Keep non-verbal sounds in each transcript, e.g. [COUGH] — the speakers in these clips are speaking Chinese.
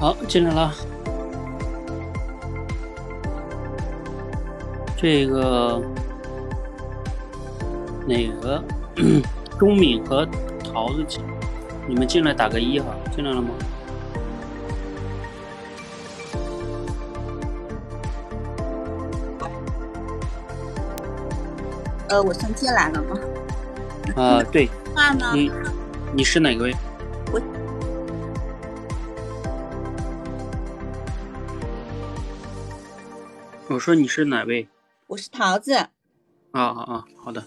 好，进来了。这个哪个 [CLEARS THROAT] 钟敏和桃子进，你们进来打个一哈，进来了吗？呃，我先进来了吗？啊，对？你你是哪个位？说你是哪位？我是桃子。啊啊啊！好的。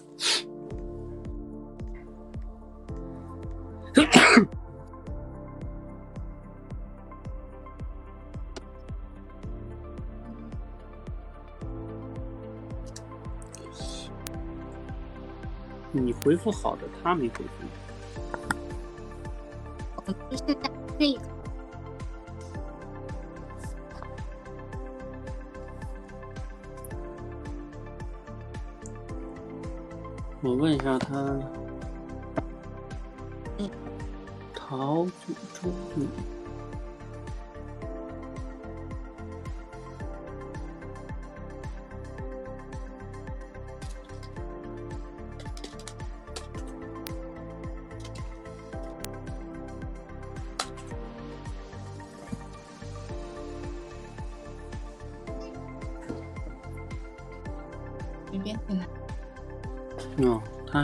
你回复好的，他没回复。我在这个。我问一下他，嗯，陶祖中敏，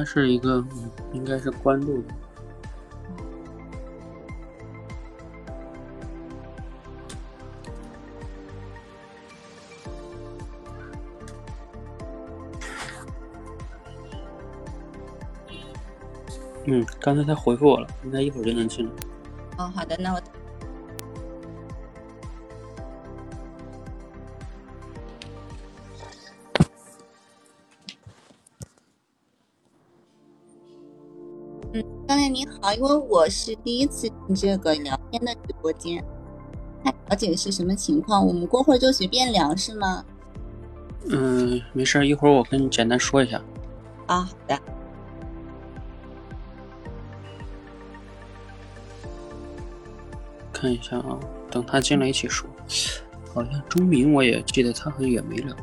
他是一个，应该是关注的。嗯，刚才他回复我了，应该一会儿就能进来。哦，好的，那我好，因为我是第一次进这个聊天的直播间，太了解是什么情况，我们过会儿就随便聊是吗？嗯，没事儿，一会儿我跟你简单说一下。啊，好的。看一下啊，等他进来一起说。好像钟明我也记得他好像也没聊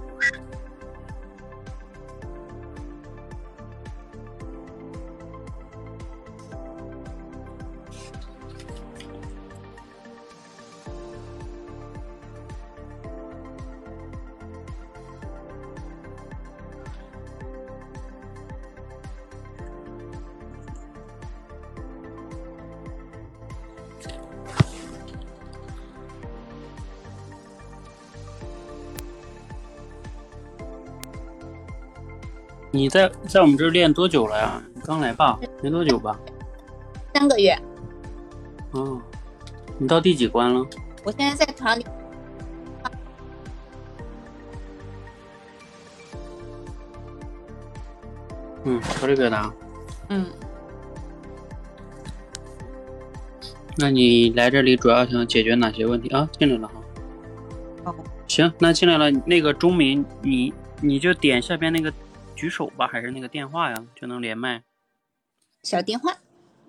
你在在我们这儿练多久了呀？你刚来吧？没多久吧？三个月，哦，你到第几关了？我现在在团里，嗯，条理表达。嗯，那你来这里主要想解决哪些问题啊？进来了哈。哦，行，那进来了。那个钟明，你你就点下边那个举手吧，还是那个电话呀，就能连麦。小电话，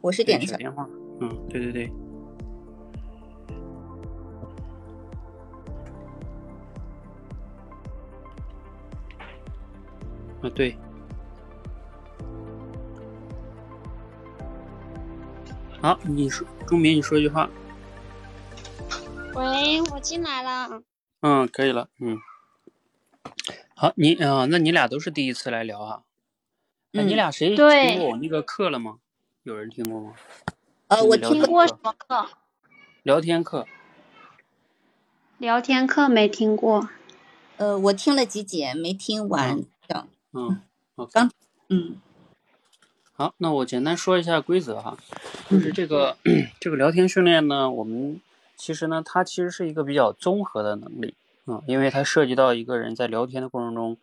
我是点的小电话。嗯，对对对。啊，对。好，你说钟明，你说一句话。喂，我进来了。嗯，可以了。嗯，好，你啊、那你俩都是第一次来聊啊？那你嗯俩谁听过我那个课了吗？有人听过吗？呃，我听听过什么课？聊天课。聊天课没听过。呃，我听了几节，没听完的。嗯，OK。刚嗯好，那我简单说一下规则哈，就是这个、[CLEARS THROAT] 这个聊天训练呢，我们其实呢，它其实是一个比较综合的能力啊、因为它涉及到一个人在聊天的过程中，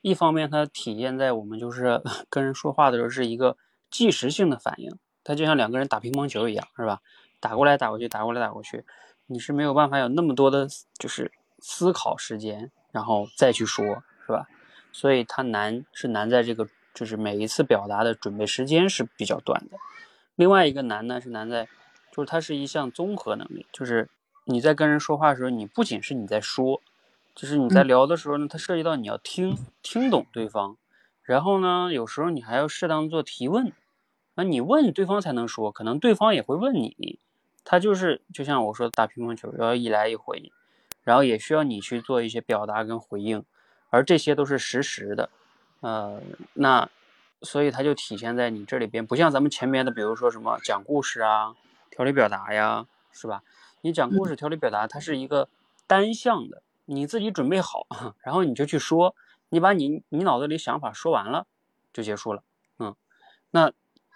一方面它体现在我们就是 [LAUGHS] 跟人说话的时候是一个即时性的反应，它就像两个人打乒乓球一样，是吧？打过来打过去，打过来打过去，你是没有办法有那么多的，就是思考时间，然后再去说，是吧？所以它难是难在这个，就是每一次表达的准备时间是比较短的。另外一个难呢是难在，就是它是一项综合能力，就是你在跟人说话的时候，你不仅是你在说，就是你在聊的时候呢，它涉及到你要听听懂对方，然后呢，有时候你还要适当做提问，那你问对方才能说，可能对方也会问你，他就是就像我说打乒乓球，要一来一回，然后也需要你去做一些表达跟回应，而这些都是实时的，呃，那所以它就体现在你这里边，不像咱们前面的，比如说什么讲故事啊、条理表达呀，是吧？你讲故事、条理表达，它是一个单向的，你自己准备好，[LAUGHS] 然后你就去说，你把你你脑子里想法说完了就结束了，嗯，那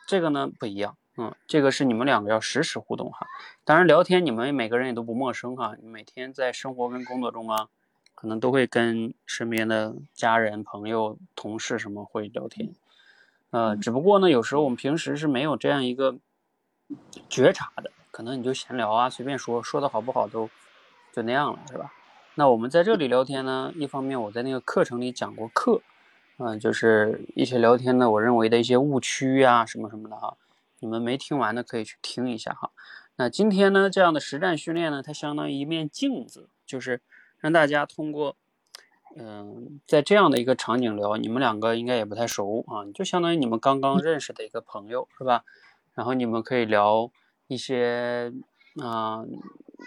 这个呢不一样，嗯，这个是你们两个要实时互动哈。当然聊天你们每个人也都不陌生哈，你每天在生活跟工作中啊，可能都会跟身边的家人、朋友、同事什么会聊天，呃，只不过呢，有时候我们平时是没有这样一个觉察的。可能你就闲聊啊，随便说，说的好不好都就那样了，是吧？那我们在这里聊天呢，一方面我在那个课程里讲过课，嗯，就是一些聊天的我认为的一些误区呀，什么什么的哈。你们没听完的可以去听一下哈。那今天呢，这样的实战训练呢，它相当于一面镜子，就是让大家通过，嗯，在这样的一个场景聊，你们两个应该也不太熟啊，就相当于你们刚刚认识的一个朋友，是吧？然后你们可以聊。一些啊，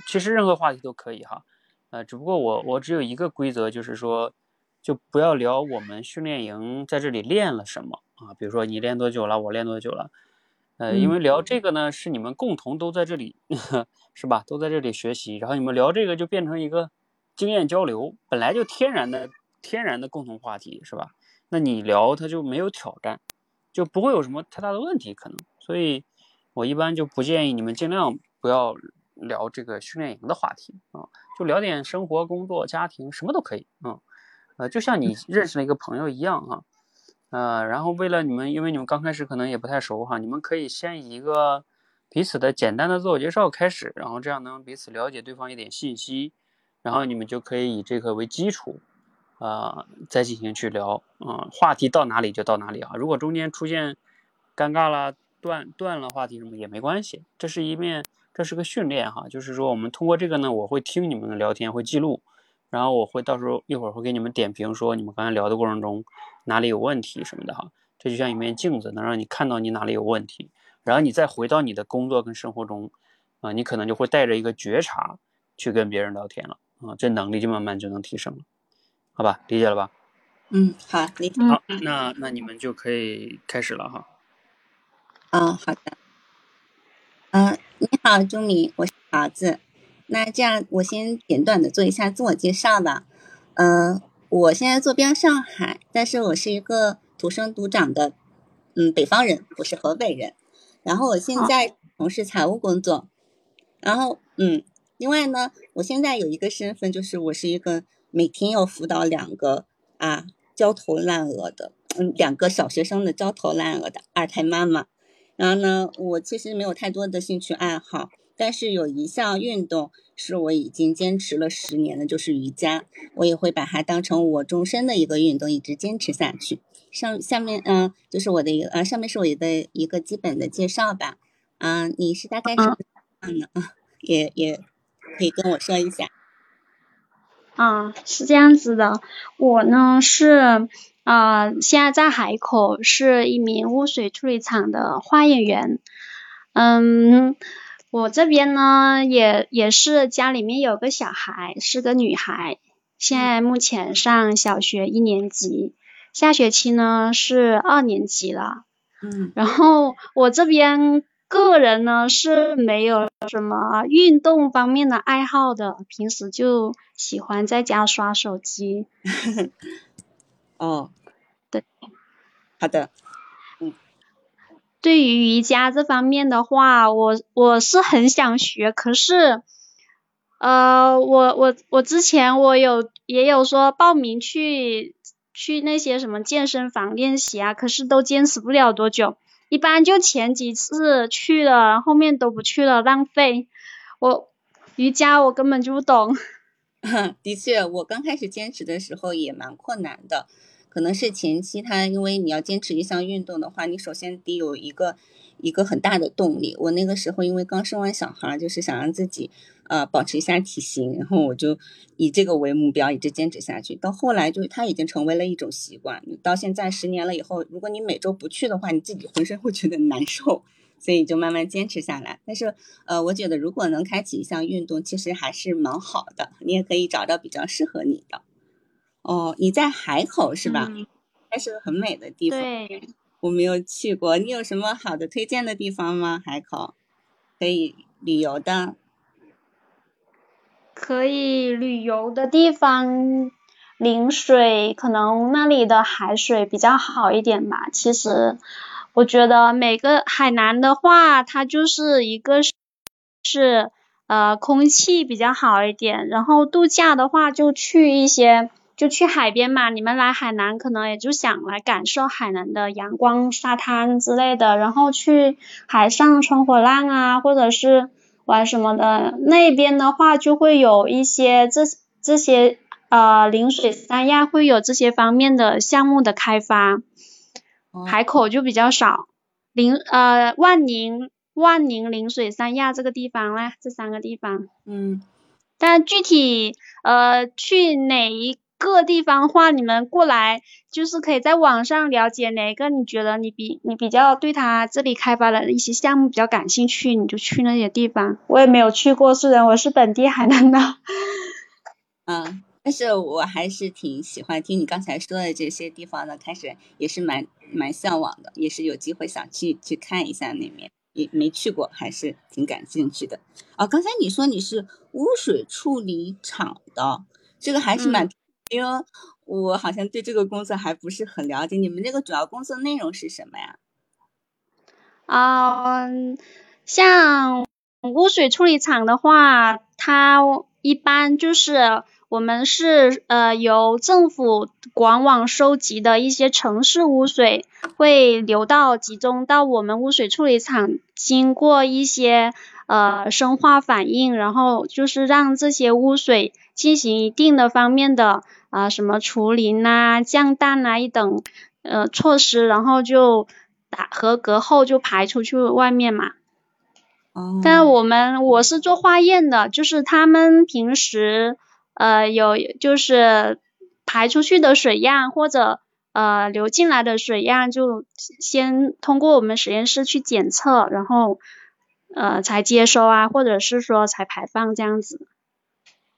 其实任何话题都可以哈，呃，只不过我我只有一个规则，就是说，就不要聊我们训练营在这里练了什么啊，比如说你练多久了，我练多久了，呃，因为聊这个呢是你们共同都在这里，[LAUGHS] 是吧？都在这里学习，然后你们聊这个就变成一个经验交流，本来就天然的天然的共同话题，是吧？那你聊它就没有挑战，就不会有什么太大的问题可能，所以。我一般就不建议你们尽量不要聊这个训练营的话题啊，就聊点生活、工作、家庭，什么都可以啊。呃，就像你认识了一个朋友一样啊。呃，然后为了你们，因为你们刚开始可能也不太熟哈，你们可以先以一个彼此的简单的自我介绍开始，然后这样能彼此了解对方一点信息，然后你们就可以以这个为基础啊，再进行去聊啊。话题到哪里就到哪里啊。如果中间出现尴尬了。断断了话题什么也没关系，这是一面，这是个训练哈，就是说我们通过这个呢，我会听你们的聊天，会记录，然后我会到时候一会儿会给你们点评，说你们刚才聊的过程中哪里有问题什么的哈，这就像一面镜子，能让你看到你哪里有问题，然后你再回到你的工作跟生活中，啊，你可能就会带着一个觉察去跟别人聊天了啊，这能力就慢慢就能提升了，好吧，理解了吧？嗯，好，理解。好，那那你们就可以开始了哈。嗯，好的。嗯，你好，朱敏，我是桃子。那这样，我先简短的做一下自我介绍吧。嗯，我现在坐标上海，但是我是一个土生土长的，嗯，北方人，我是河北人。然后我现在从事财务工作。然后，嗯，另外呢，我现在有一个身份，就是我是一个每天要辅导两个啊焦头烂额的，嗯，两个小学生的焦头烂额的二胎妈妈。然后呢，我其实没有太多的兴趣爱好，但是有一项运动是我已经坚持了十年的，就是瑜伽。我也会把它当成我终身的一个运动，一直坚持下去。上下面嗯，就是我的一个呃，上面是我的一个基本的介绍吧。嗯，你是大概什么样的？啊，也也可以跟我说一下。啊，是这样子的，我呢是。啊，现在在海口是一名污水处理厂的化验员。嗯，我这边呢也也是家里面有个小孩，是个女孩，现在目前上小学一年级，下学期呢是二年级了。嗯，然后我这边个人呢是没有什么运动方面的爱好的，平时就喜欢在家刷手机。[LAUGHS] 哦，对，好的，嗯，对于瑜伽这方面的话，我我是很想学，可是，呃，我我我之前我有也有说报名去去那些什么健身房练习啊，可是都坚持不了多久，一般就前几次去了，后面都不去了，浪费。我瑜伽我根本就不懂。[LAUGHS] 的确，我刚开始坚持的时候也蛮困难的。可能是前期他，因为你要坚持一项运动的话，你首先得有一个一个很大的动力。我那个时候因为刚生完小孩，就是想让自己呃保持一下体型，然后我就以这个为目标，一直坚持下去。到后来就它已经成为了一种习惯，到现在十年了以后，如果你每周不去的话，你自己浑身会觉得难受，所以就慢慢坚持下来。但是呃，我觉得如果能开启一项运动，其实还是蛮好的，你也可以找到比较适合你的。哦，你在海口是吧？还是个很美的地方。对。我没有去过，你有什么好的推荐的地方吗？海口可以旅游的。可以旅游的地方，陵水可能那里的海水比较好一点吧。其实，我觉得每个海南的话，它就是一个是呃空气比较好一点，然后度假的话就去一些。就去海边嘛，你们来海南可能也就想来感受海南的阳光、沙滩之类的，然后去海上冲火浪啊，或者是玩什么的。那边的话就会有一些这这些呃陵水三亚会有这些方面的项目的开发，海口就比较少。陵呃万宁、万宁、陵水三亚这个地方嘞，这三个地方。嗯。但具体呃去哪一？各地方话，你们过来就是可以在网上了解哪个你觉得你比你比较对他这里开发的一些项目比较感兴趣，你就去那些地方。我也没有去过，虽然我是本地海南的。[LAUGHS] 嗯，但是我还是挺喜欢听你刚才说的这些地方的，开始也是蛮蛮向往的，也是有机会想去去看一下那面，也没去过，还是挺感兴趣的。哦，刚才你说你是污水处理厂的，这个还是蛮。因为我好像对这个工作还不是很了解，你们这个主要工作内容是什么呀？啊，像污水处理厂的话，它一般就是我们是呃由政府管网收集的一些城市污水，会流到集中到我们污水处理厂，经过一些呃生化反应，然后就是让这些污水进行一定的方面的。啊，什么除磷呐、降氮呐一等呃措施，然后就打合格后就排出去外面嘛。哦。但我们我是做化验的，就是他们平时呃有就是排出去的水样或者呃流进来的水样，就先通过我们实验室去检测，然后呃才接收啊，或者是说才排放这样子。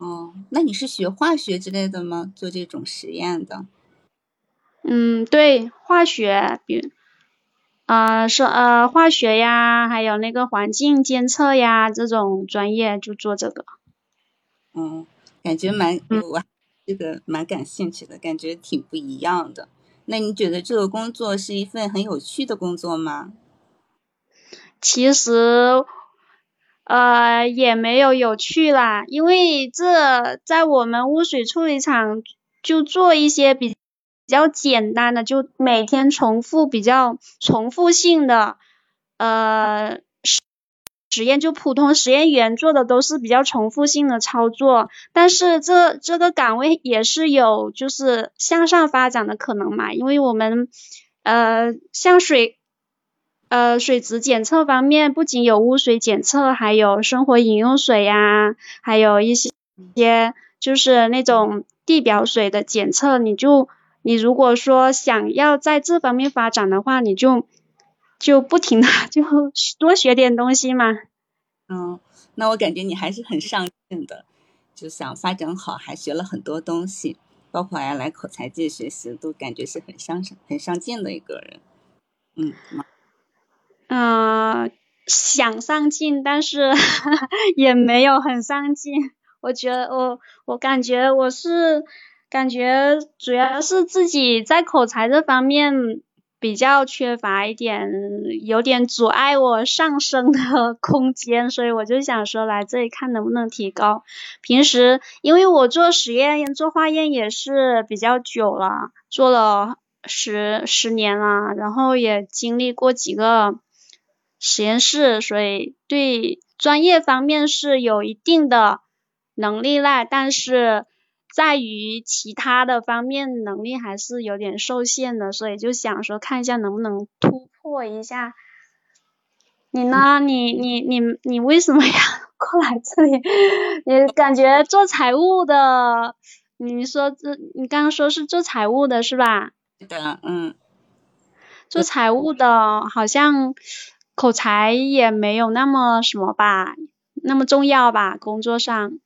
哦，那你是学化学之类的吗？做这种实验的？嗯，对，化学，比，啊，是呃，化学呀，还有那个环境监测呀，这种专业就做这个。嗯，感觉蛮，我这个蛮感兴趣的，感觉挺不一样的。那你觉得这个工作是一份很有趣的工作吗？其实。呃，也没有有趣啦，因为这在我们污水处理厂就做一些比比较简单的，就每天重复比较重复性的呃实实验，就普通实验员做的都是比较重复性的操作，但是这这个岗位也是有就是向上发展的可能嘛，因为我们呃像水。呃，水质检测方面不仅有污水检测，还有生活饮用水呀，还有一些些就是那种地表水的检测。你就你如果说想要在这方面发展的话，你就就不停的 [LAUGHS] 就多学点东西嘛。嗯，那我感觉你还是很上进的，就想发展好，还学了很多东西，包括还来口才界学习，都感觉是很上很上进的一个人。嗯。嗯，想上进，但是 [LAUGHS] 也没有很上进。我觉得我，我感觉我是感觉主要是自己在口才这方面比较缺乏一点，有点阻碍我上升的 [LAUGHS] 空间，所以我就想说来这里看能不能提高。平时因为我做实验做化验也是比较久了，做了十十年了，然后也经历过几个。实验室，所以对专业方面是有一定的能力啦，但是在于其他的方面能力还是有点受限的，所以就想说看一下能不能突破一下。你呢？你你你你为什么要 [LAUGHS] 过来这里。你感觉做财务的，你说这你刚刚说是做财务的是吧？对的，嗯。做财务的好像口才也没有那么什么吧，那么重要吧？工作上。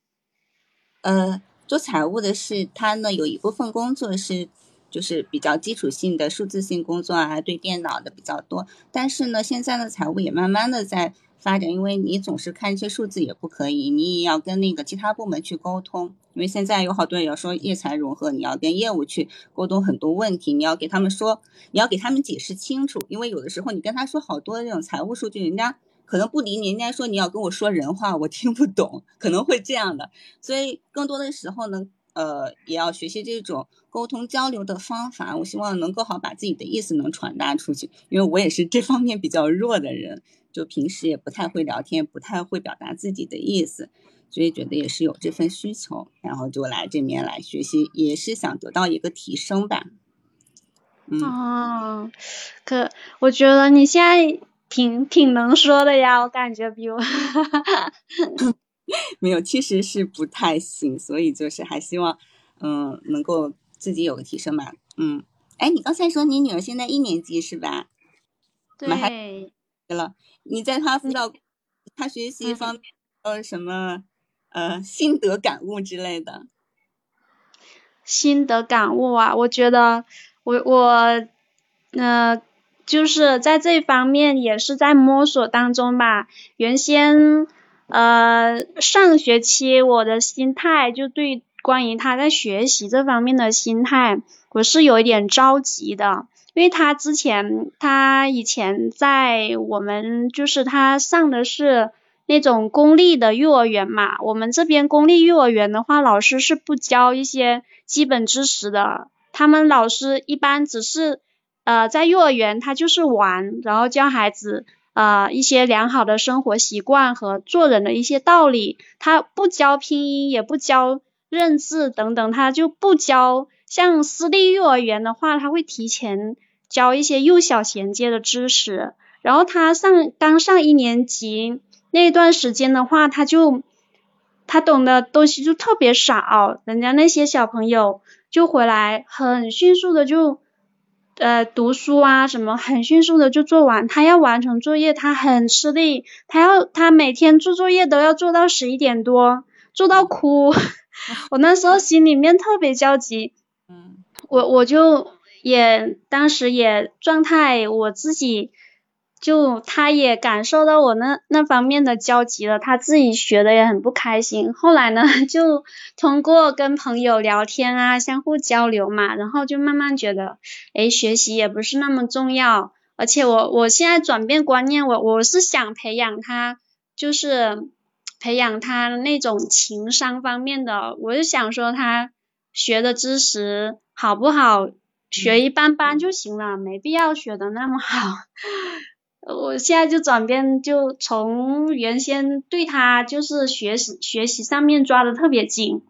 呃，做财务的是他呢，有一部分工作是就是比较基础性的数字性工作啊，对电脑的比较多。但是呢，现在的财务也慢慢的在。发展，因为你总是看一些数字也不可以，你也要跟那个其他部门去沟通。因为现在有好多人要说业财融合，你要跟业务去沟通很多问题，你要给他们说，你要给他们解释清楚。因为有的时候你跟他说好多这种财务数据，人家可能不理你，人家说你要跟我说人话，我听不懂，可能会这样的。所以更多的时候呢，呃，也要学习这种沟通交流的方法。我希望能够好把自己的意思能传达出去，因为我也是这方面比较弱的人。就平时也不太会聊天，不太会表达自己的意思，所以觉得也是有这份需求，然后就来这边来学习，也是想得到一个提升吧。哦，可我觉得你现在挺挺能说的呀，我感觉比我 [LAUGHS] [LAUGHS] 没有，其实是不太行，所以就是还希望嗯能够自己有个提升嘛。嗯，哎，你刚才说你女儿现在一年级是吧？对。了，你在她辅导她学习方面有什么呃心得感悟之类的？心得感悟啊，我觉得我我呃就是在这方面也是在摸索当中吧。原先呃上学期我的心态就对关于他在学习这方面的心态，我是有一点着急的。因为他之前，他以前在我们就是他上的是那种公立的幼儿园嘛，我们这边公立幼儿园的话，老师是不教一些基本知识的，他们老师一般只是呃在幼儿园他就是玩，然后教孩子呃一些良好的生活习惯和做人的一些道理，他不教拼音，也不教认字等等，他就不教。像私立幼儿园的话，他会提前。教一些幼小衔接的知识，然后他上刚上一年级那段时间的话，他就他懂的东西就特别少，人家那些小朋友就回来很迅速的就呃读书啊什么，很迅速的就做完，他要完成作业，他很吃力，他要他每天做作业都要做到十一点多，做到哭，[LAUGHS] 我那时候心里面特别焦急，嗯，我我就。也当时也状态，我自己就他也感受到我那那方面的焦急了，他自己学的也很不开心。后来呢，[LAUGHS] 就通过跟朋友聊天啊，相互交流嘛，然后就慢慢觉得，哎，学习也不是那么重要。而且我我现在转变观念，我我是想培养他，就是培养他那种情商方面的。我就想说他学的知识好不好？学一般般就行了，没必要学的那么好。我现在就转变，就从原先对他就是学习学习上面抓的特别紧。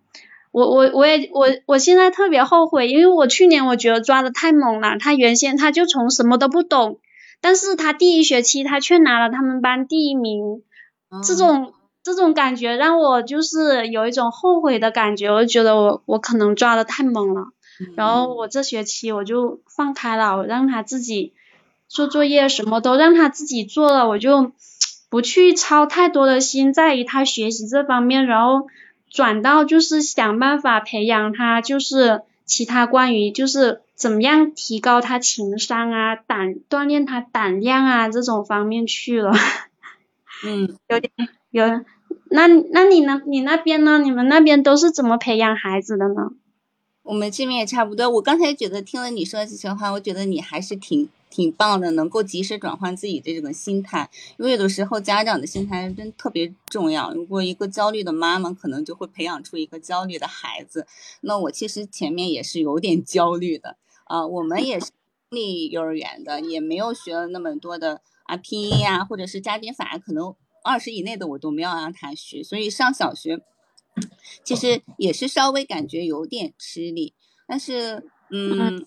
我我我也我我现在特别后悔，因为我去年我觉得抓的太猛了。他原先他就从什么都不懂，但是他第一学期他却拿了他们班第一名，这种这种感觉让我就是有一种后悔的感觉。我就觉得我我可能抓的太猛了。然后我这学期我就放开了，我让他自己做作业，什么都让他自己做了，我就不去操太多的心在于他学习这方面，然后转到就是想办法培养他，就是其他关于就是怎么样提高他情商啊，胆锻炼他胆量啊这种方面去了。[LAUGHS] 嗯，有点有，那那你呢？你那边呢？你们那边都是怎么培养孩子的呢？我们这边也差不多。我刚才觉得听了你说这些话，我觉得你还是挺挺棒的，能够及时转换自己的这种心态。因为有的时候家长的心态真特别重要。如果一个焦虑的妈妈，可能就会培养出一个焦虑的孩子。那我其实前面也是有点焦虑的啊。我们也是公立幼儿园的，也没有学了那么多的啊拼音呀，或者是加减法，可能二十以内的我都没有让他学。所以上小学。其实也是稍微感觉有点吃力，但是，嗯，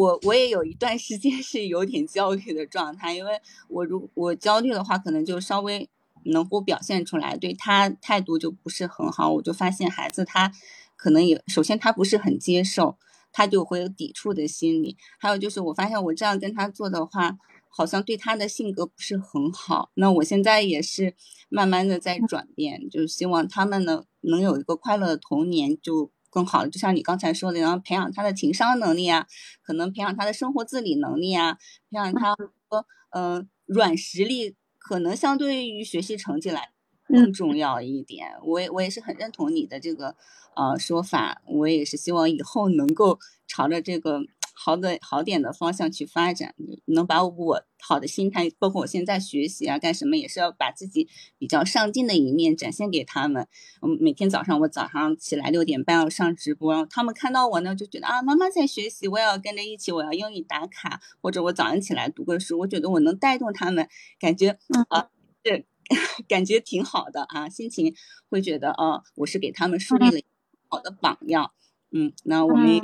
我我也有一段时间是有点焦虑的状态，因为我如我焦虑的话，可能就稍微能够表现出来，对他态度就不是很好。我就发现孩子他可能也首先他不是很接受，他就会有抵触的心理。还有就是我发现我这样跟他做的话，好像对他的性格不是很好。那我现在也是慢慢的在转变，就是希望他们呢能有一个快乐的童年就更好的。就像你刚才说的，然后培养他的情商能力啊，可能培养他的生活自理能力啊，培养他说嗯软实力。可能相对于学习成绩来更重要一点，我也我也是很认同你的这个呃说法，我也是希望以后能够朝着这个好的好点的方向去发展，能把我好的心态，包括我现在学习啊干什么，也是要把自己比较上进的一面展现给他们。嗯，每天早上我早上起来六点半要上直播，他们看到我呢就觉得啊妈妈在学习，我也要跟着一起，我要英语打卡，或者我早上起来读个书，我觉得我能带动他们，感觉啊对 [LAUGHS] 感觉挺好的啊，心情会觉得哦，我是给他们树立了好的榜样。嗯，那我们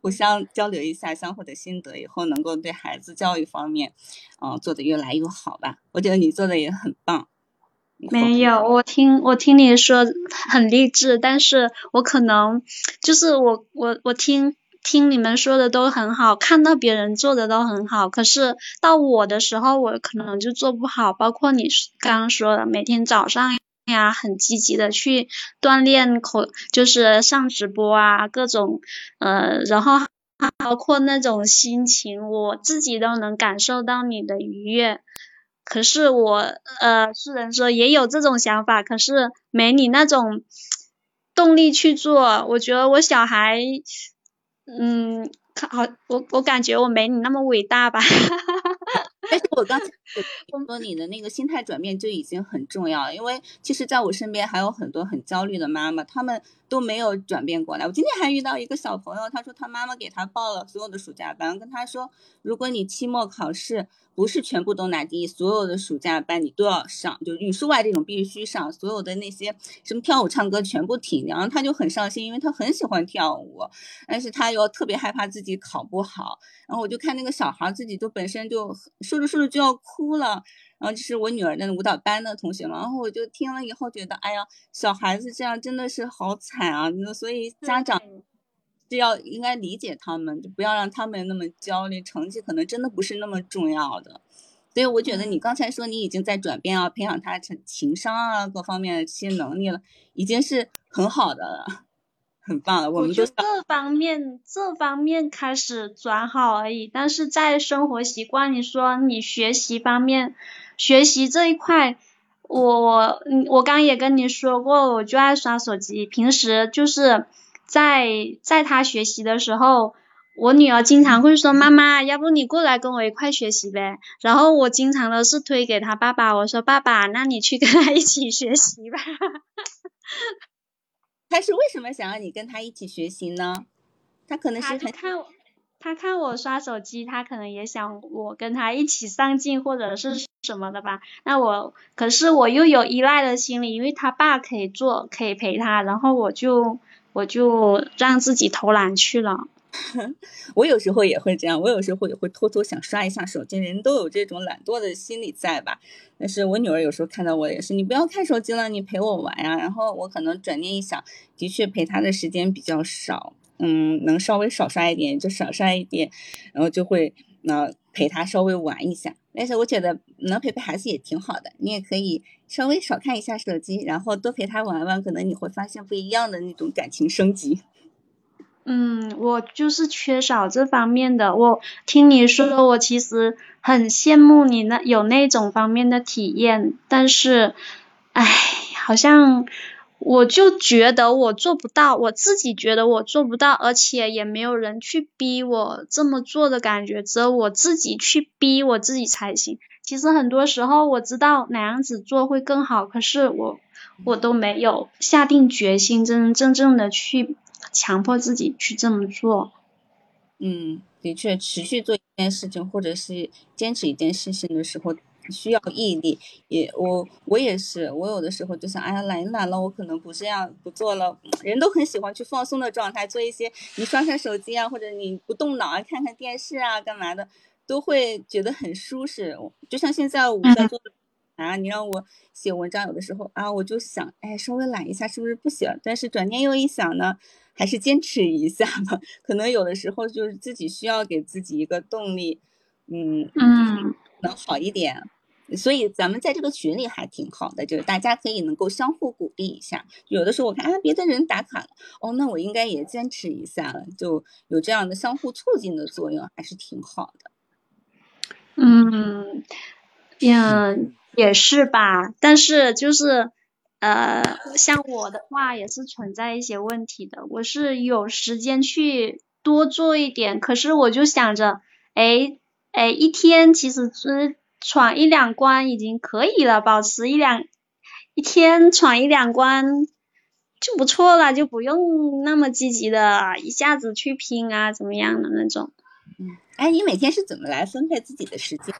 互相交流一下相互的心得，以后能够对孩子教育方面，嗯，做得越来越好吧。我觉得你做的也很棒。没有，我听我听你说很励志，但是我可能就是我我我听听你们说的都很好，看到别人做的都很好，可是到我的时候，我可能就做不好。包括你刚刚说的，每天早上呀，很积极的去锻炼口，就是上直播啊，各种呃，然后包括那种心情，我自己都能感受到你的愉悦。可是我呃，虽然说也有这种想法，可是没你那种动力去做。我觉得我小孩，嗯，好，我我感觉我没你那么伟大吧。哈哈哈但是我刚才 [LAUGHS] 说你的那个心态转变就已经很重要，因为其实在我身边还有很多很焦虑的妈妈，她们都没有转变过来。我今天还遇到一个小朋友，他说他妈妈给他报了所有的暑假班，跟他说，如果你期末考试。不是全部都拿第一，所有的暑假班你都要上，就语数外这种必须上，所有的那些什么跳舞、唱歌全部停。然后他就很伤心，因为他很喜欢跳舞，但是他又特别害怕自己考不好。然后我就看那个小孩自己就本身就说着说着就要哭了。然后就是我女儿的舞蹈班的同学嘛，然后我就听了以后觉得，哎呀，小孩子这样真的是好惨啊！那所以家长。是要应该理解他们，就不要让他们那么焦虑。成绩可能真的不是那么重要的，所以我觉得你刚才说你已经在转变啊，培养他成情商啊各方面的这些能力了，已经是很好的了，很棒了。我们就这方面这方面开始转好而已，但是在生活习惯，你说你学习方面，学习这一块，我我我刚也跟你说过，我就爱刷手机，平时就是。在在他学习的时候，我女儿经常会说：“妈妈，要不你过来跟我一块学习呗？”然后我经常都是推给他爸爸，我说：“爸爸，那你去跟他一起学习吧。”他是为什么想要你跟他一起学习呢？他可能是他看他看我刷手机，他可能也想我跟他一起上进或者是什么的吧。那我可是我又有依赖的心理，因为他爸可以做，可以陪他，然后我就。我就让自己偷懒去了。[LAUGHS] 我有时候也会这样，我有时候也会偷偷想刷一下手机。人都有这种懒惰的心理在吧？但是我女儿有时候看到我也是，你不要看手机了，你陪我玩呀。然后我可能转念一想，的确陪她的时间比较少，嗯，能稍微少刷一点就少刷一点，然后就会那陪他稍微玩一下。但是我觉得能陪陪孩子也挺好的，你也可以稍微少看一下手机，然后多陪他玩玩，可能你会发现不一样的那种感情升级。嗯，我就是缺少这方面的。我听你说，我其实很羡慕你那有那种方面的体验，但是，唉，好像。我就觉得我做不到，我自己觉得我做不到，而且也没有人去逼我这么做的感觉，只有我自己去逼我自己才行。其实很多时候我知道哪样子做会更好，可是我我都没有下定决心，真真正正的去强迫自己去这么做。嗯，的确，持续做一件事情或者是坚持一件事情的时候。需要毅力，也我我也是，我有的时候就想，哎呀，懒一懒了，我可能不这样不做了。人都很喜欢去放松的状态，做一些你刷刷手机啊，或者你不动脑啊，看看电视啊，干嘛的，都会觉得很舒适。就像现在我在做啊，你让我写文章，有的时候啊，我就想，哎，稍微懒一下是不是不行？但是转念又一想呢，还是坚持一下吧。可能有的时候就是自己需要给自己一个动力，嗯嗯，能好一点。所以咱们在这个群里还挺好的，就是大家可以能够相互鼓励一下。有的时候我看啊，别的人打卡了，哦，那我应该也坚持一下了，就有这样的相互促进的作用，还是挺好的。嗯，嗯，也是吧。但是就是，呃，像我的话也是存在一些问题的。我是有时间去多做一点，可是我就想着，哎哎，一天其实只闯一两关已经可以了，保持一两一天闯一两关就不错了，就不用那么积极的一下子去拼啊，怎么样的那种。嗯，哎，你每天是怎么来分配自己的时间？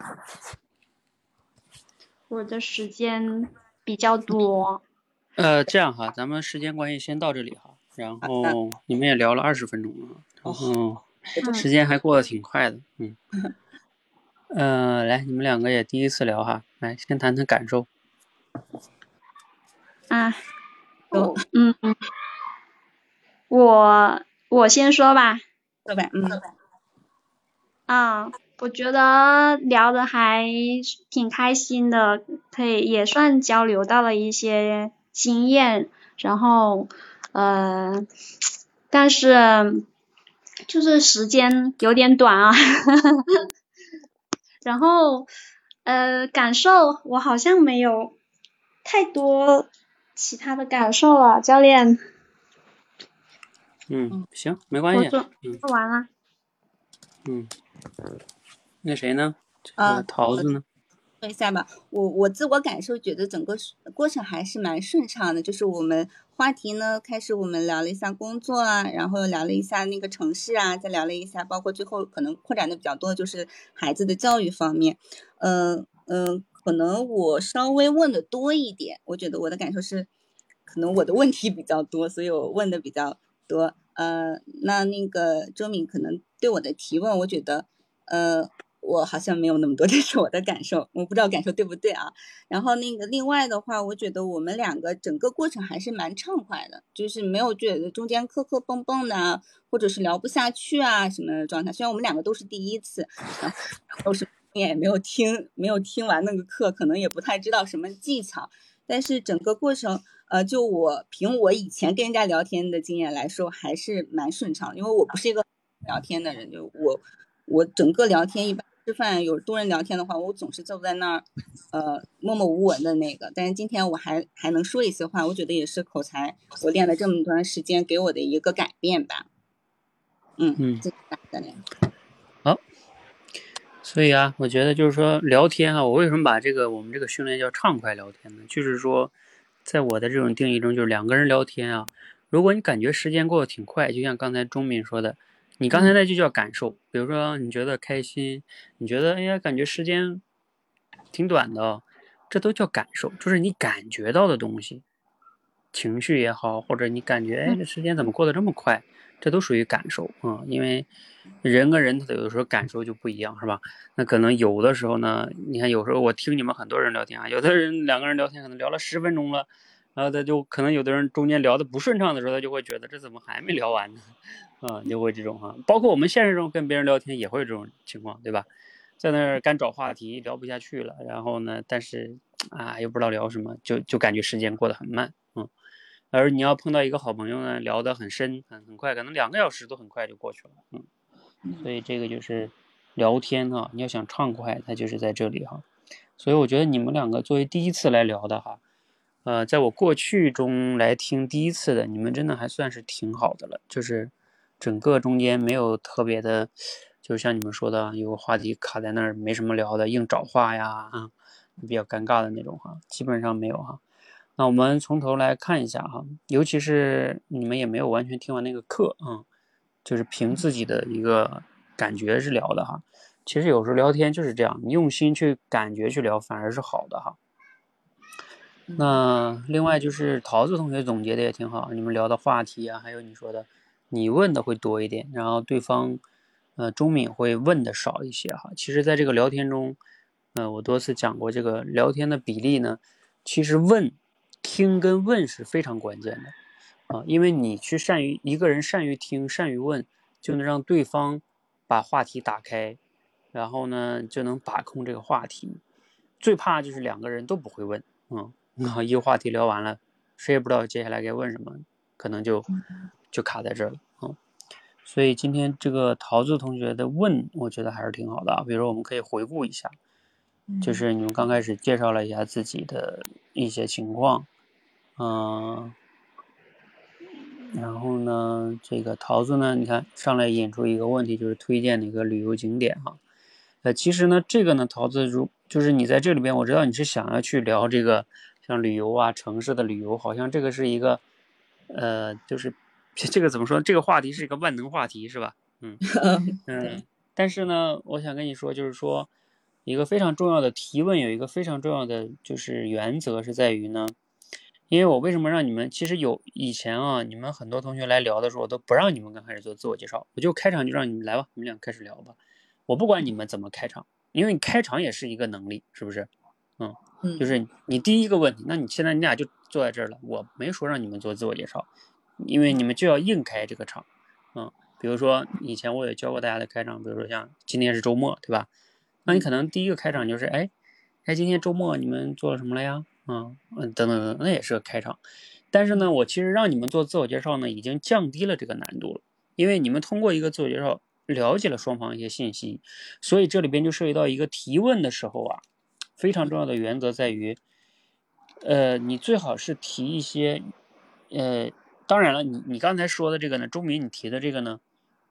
我的时间比较多。呃，这样哈，咱们时间关系先到这里哈。然后你们也聊了二十分钟了，然后时间还过得挺快的，嗯。[LAUGHS] 嗯，来，你们两个也第一次聊哈，来先谈谈感受。啊，我嗯嗯，我我先说吧。说吧，嗯。啊，我觉得聊的还挺开心的，可以也算交流到了一些经验，然后呃，但是就是时间有点短啊，然后呃，感受我好像没有太多其他的感受了，教练。嗯，行，没关系。做做完了。嗯。那谁呢？啊，桃子呢？说一下吧，我我自我感受觉得整个过程还是蛮顺畅的。就是我们话题呢，开始我们聊了一下工作啊，然后聊了一下那个城市啊，再聊了一下，包括最后可能扩展的比较多的就是孩子的教育方面。嗯嗯，可能我稍微问的多一点，我觉得我的感受是，可能我的问题比较多，所以我问的比较多。呃，那那个周敏可能对我的提问，我觉得，呃，我好像没有那么多，[LAUGHS] 这是我的感受，我不知道感受对不对啊。然后那个另外的话，我觉得我们两个整个过程还是蛮畅快的，就是没有觉得中间磕磕碰碰的，或者是聊不下去啊什么的状态。虽然我们两个都是第一次，然后都是也没有听没有听完那个课，可能也不太知道什么技巧，但是整个过程。呃，就我凭我以前跟人家聊天的经验来说，还是蛮顺畅。因为我不是一个聊天的人，就我我整个聊天一般吃饭有多人聊天的话，我总是坐在那儿，呃，默默无闻的那个。但是今天我还还能说一些话，我觉得也是口才我练了这么长时间给我的一个改变吧。嗯嗯，好。所以啊，我觉得就是说聊天啊，我为什么把这个我们这个训练叫畅快聊天呢？就是说。在我的这种定义中，就是两个人聊天啊，如果你感觉时间过得挺快，就像刚才钟敏说的，你刚才那就叫感受。比如说你觉得开心，你觉得哎呀感觉时间挺短的，这都叫感受，就是你感觉到的东西，情绪也好，或者你感觉哎这时间怎么过得这么快，这都属于感受啊。因为人跟人他有的时候感受就不一样，是吧？那可能有的时候呢，你看有时候我听你们很多人聊天啊，有的人两个人聊天可能聊了十分钟了。然后他就可能有的人中间聊的不顺畅的时候，他就会觉得这怎么还没聊完呢？啊，就会这种哈。包括我们现实中跟别人聊天也会有这种情况，对吧？在那儿干找话题，聊不下去了。然后呢，但是啊，又不知道聊什么，就就感觉时间过得很慢，嗯。而你要碰到一个好朋友呢，聊得很深，很很快，可能两个小时都很快就过去了，嗯。所以这个就是聊天哈，你要想畅快，它就是在这里哈。所以我觉得你们两个作为第一次来聊的哈。呃，在我过去中来听第一次的，你们真的还算是挺好的了，就是整个中间没有特别的，就是像你们说的，有个话题卡在那儿没什么聊的，硬找话呀，啊，比较尴尬的那种哈，基本上没有哈。那我们从头来看一下哈，尤其是你们也没有完全听完那个课啊，就是凭自己的一个感觉是聊的哈。其实有时候聊天就是这样，你用心去感觉去聊，反而是好的哈。那另外就是桃子同学总结的也挺好，你们聊的话题啊，还有你说的，你问的会多一点，然后对方，呃，钟敏会问的少一些哈。其实，在这个聊天中，呃，我多次讲过这个聊天的比例呢，其实问、听跟问是非常关键的啊，因为你去善于一个人善于听、善于问，就能让对方把话题打开，然后呢就能把控这个话题。最怕就是两个人都不会问，嗯，一个话题聊完了，谁也不知道接下来该问什么，可能就就卡在这儿了。所以今天这个桃子同学的问，我觉得还是挺好的啊。比如说，我们可以回顾一下，就是你们刚开始介绍了一下自己的一些情况，嗯，然后呢，这个桃子呢，你看上来引出一个问题，就是推荐哪个旅游景点哈。呃，其实呢，这个呢，桃子如就是你在这里边，我知道你是想要去聊这个像旅游啊，城市的旅游，好像这个是一个，呃，就是。这个怎么说？这个话题是一个万能话题，是吧？嗯 [LAUGHS] 嗯。但是呢，我想跟你说，就是说，一个非常重要的提问，有一个非常重要的就是原则是在于呢，因为我为什么让你们？其实有以前啊，你们很多同学来聊的时候，我都不让你们刚开始做自我介绍，我就开场就让你们来吧，你们俩开始聊吧。我不管你们怎么开场，因为你开场也是一个能力，是不是？嗯嗯。就是你第一个问题，那你现在你俩就坐在这儿了，我没说让你们做自我介绍。因为你们就要硬开这个场，嗯，比如说以前我也教过大家的开场，比如说像今天是周末，对吧？那你可能第一个开场就是，哎，哎，今天周末你们做了什么了呀？嗯嗯，等等等，那也是个开场。但是呢，我其实让你们做自我介绍呢，已经降低了这个难度了，因为你们通过一个自我介绍了解了双方一些信息，所以这里边就涉及到一个提问的时候啊，非常重要的原则在于，呃，你最好是提一些，呃。当然了，你你刚才说的这个呢，钟明你提的这个呢，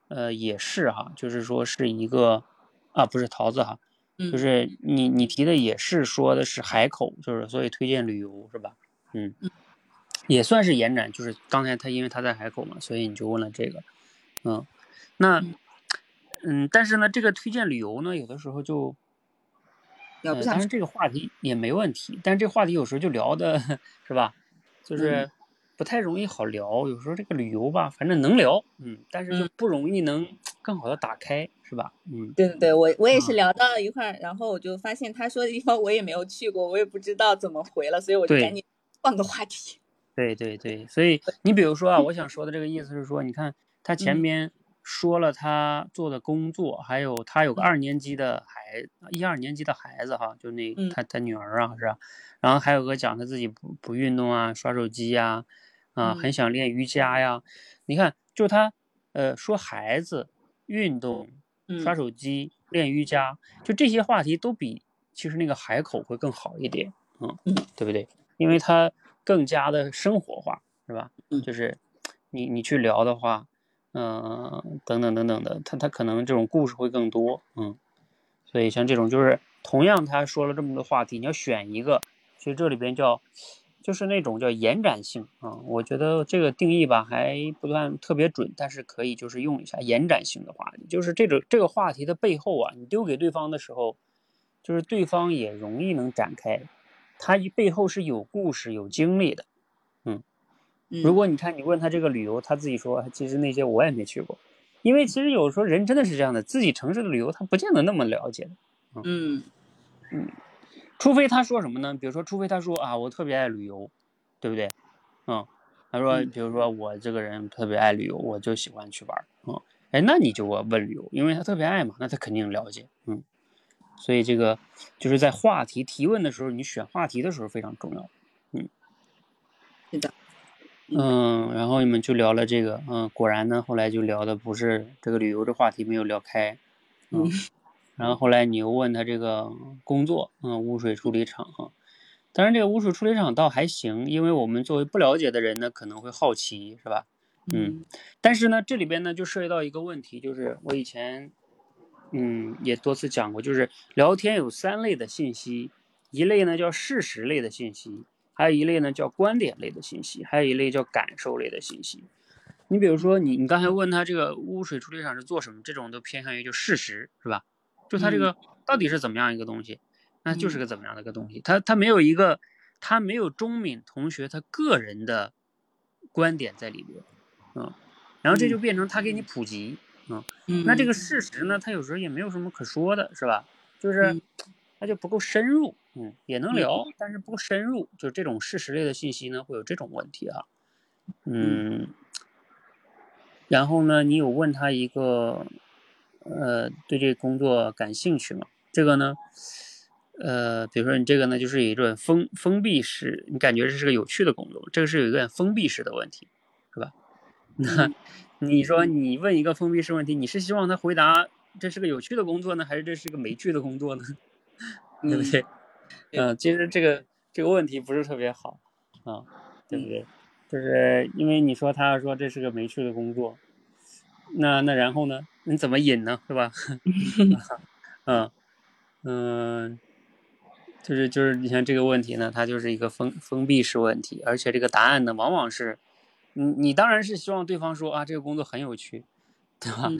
呃，也是哈，就是说是一个啊，不是桃子哈，就是你你提的也是说的是海口，就是所以推荐旅游是吧？嗯，也算是延展，就是刚才他因为他在海口嘛，所以你就问了这个，嗯，那嗯，但是呢，这个推荐旅游呢，有的时候就，但是这个话题也没问题，但是这个话题有时候就聊的 [LAUGHS] 是吧？就是。不太容易好聊，有时候这个旅游吧，反正能聊，嗯，但是就不容易能更好的打开，是吧？嗯，对对对，我我也是聊到了一块儿，然后我就发现他说的地方我也没有去过，我也不知道怎么回了，所以我就赶紧换个话题。[LAUGHS] 对对对，所以你比如说啊，我想说的这个意思是说，你看他前边说了他做的工作，还有他有个二年级的孩一二年级的孩子哈，就那他他女儿啊是吧？然后还有个讲他自己不不运动啊，刷手机呀。啊，很想练瑜伽呀！你看，就他，呃，说孩子运动、刷手机、练瑜伽，就这些话题都比其实那个海口会更好一点，嗯，对不对？因为他更加的生活化，是吧？就是你你去聊的话，嗯，等等等等的，他他可能这种故事会更多，嗯，所以像这种就是同样他说了这么多话题，你要选一个，所以这里边叫。就是那种叫延展性啊，我觉得这个定义吧还不算特别准，但是可以就是用一下延展性的话题，就是这种这个话题的背后啊，你丢给对方的时候，就是对方也容易能展开，他背后是有故事有经历的，嗯，如果你看你问他这个旅游，他自己说其实那些我也没去过，因为其实有时候人真的是这样的，自己城市的旅游他不见得那么了解，嗯。嗯。除非他说什么呢？比如说，除非他说啊，我特别爱旅游，对不对？嗯，他说，比如说我这个人特别爱旅游，我就喜欢去玩儿。嗯，哎，那你就问旅游，因为他特别爱嘛，那他肯定了解。嗯，所以这个就是在话题提问的时候，你选话题的时候非常重要。嗯，是的。嗯，然后你们就聊了这个，嗯，果然呢，后来就聊的不是这个旅游的话题，没有聊开。嗯。[LAUGHS] 然后后来你又问他这个工作，嗯，污水处理厂哈，当然这个污水处理厂倒还行，因为我们作为不了解的人呢，可能会好奇，是吧？嗯，但是呢，这里边呢就涉及到一个问题，就是我以前，嗯，也多次讲过，就是聊天有三类的信息，一类呢叫事实类的信息，还有一类呢叫观点类的信息，还有一类叫感受类的信息。你比如说你你刚才问他这个污水处理厂是做什么，这种都偏向于就事实，是吧？就他这个到底是怎么样一个东西，那就是个怎么样的一个东西。他他没有一个，他没有钟敏同学他个人的观点在里边，嗯，然后这就变成他给你普及，嗯，那这个事实呢，他有时候也没有什么可说的，是吧？就是 [TSK] 他就不够深入，嗯，也能聊，但是不够深入，就这种事实类的信息呢，会有这种问题啊，嗯，然后呢，你有问他一个，呃，对这个工作感兴趣吗？这个呢，呃，比如说你这个呢，就是有一种封封闭式，你感觉这是个有趣的工作，这个是有一个封闭式的问题，是吧？那 [LAUGHS] 你说你问一个封闭式问题，你是希望他回答这是个有趣的工作呢，还是这是个没趣的工作呢？[LAUGHS] 对不对？嗯，其实这个这个问题不是特别好啊，对不对？就是因为你说他要说这是个没趣的工作，那那然后呢？你怎么引呢？是吧？[LAUGHS] 嗯嗯，就是就是你像这个问题呢，它就是一个封封闭式问题，而且这个答案呢，往往是，你你当然是希望对方说啊，这个工作很有趣，对吧？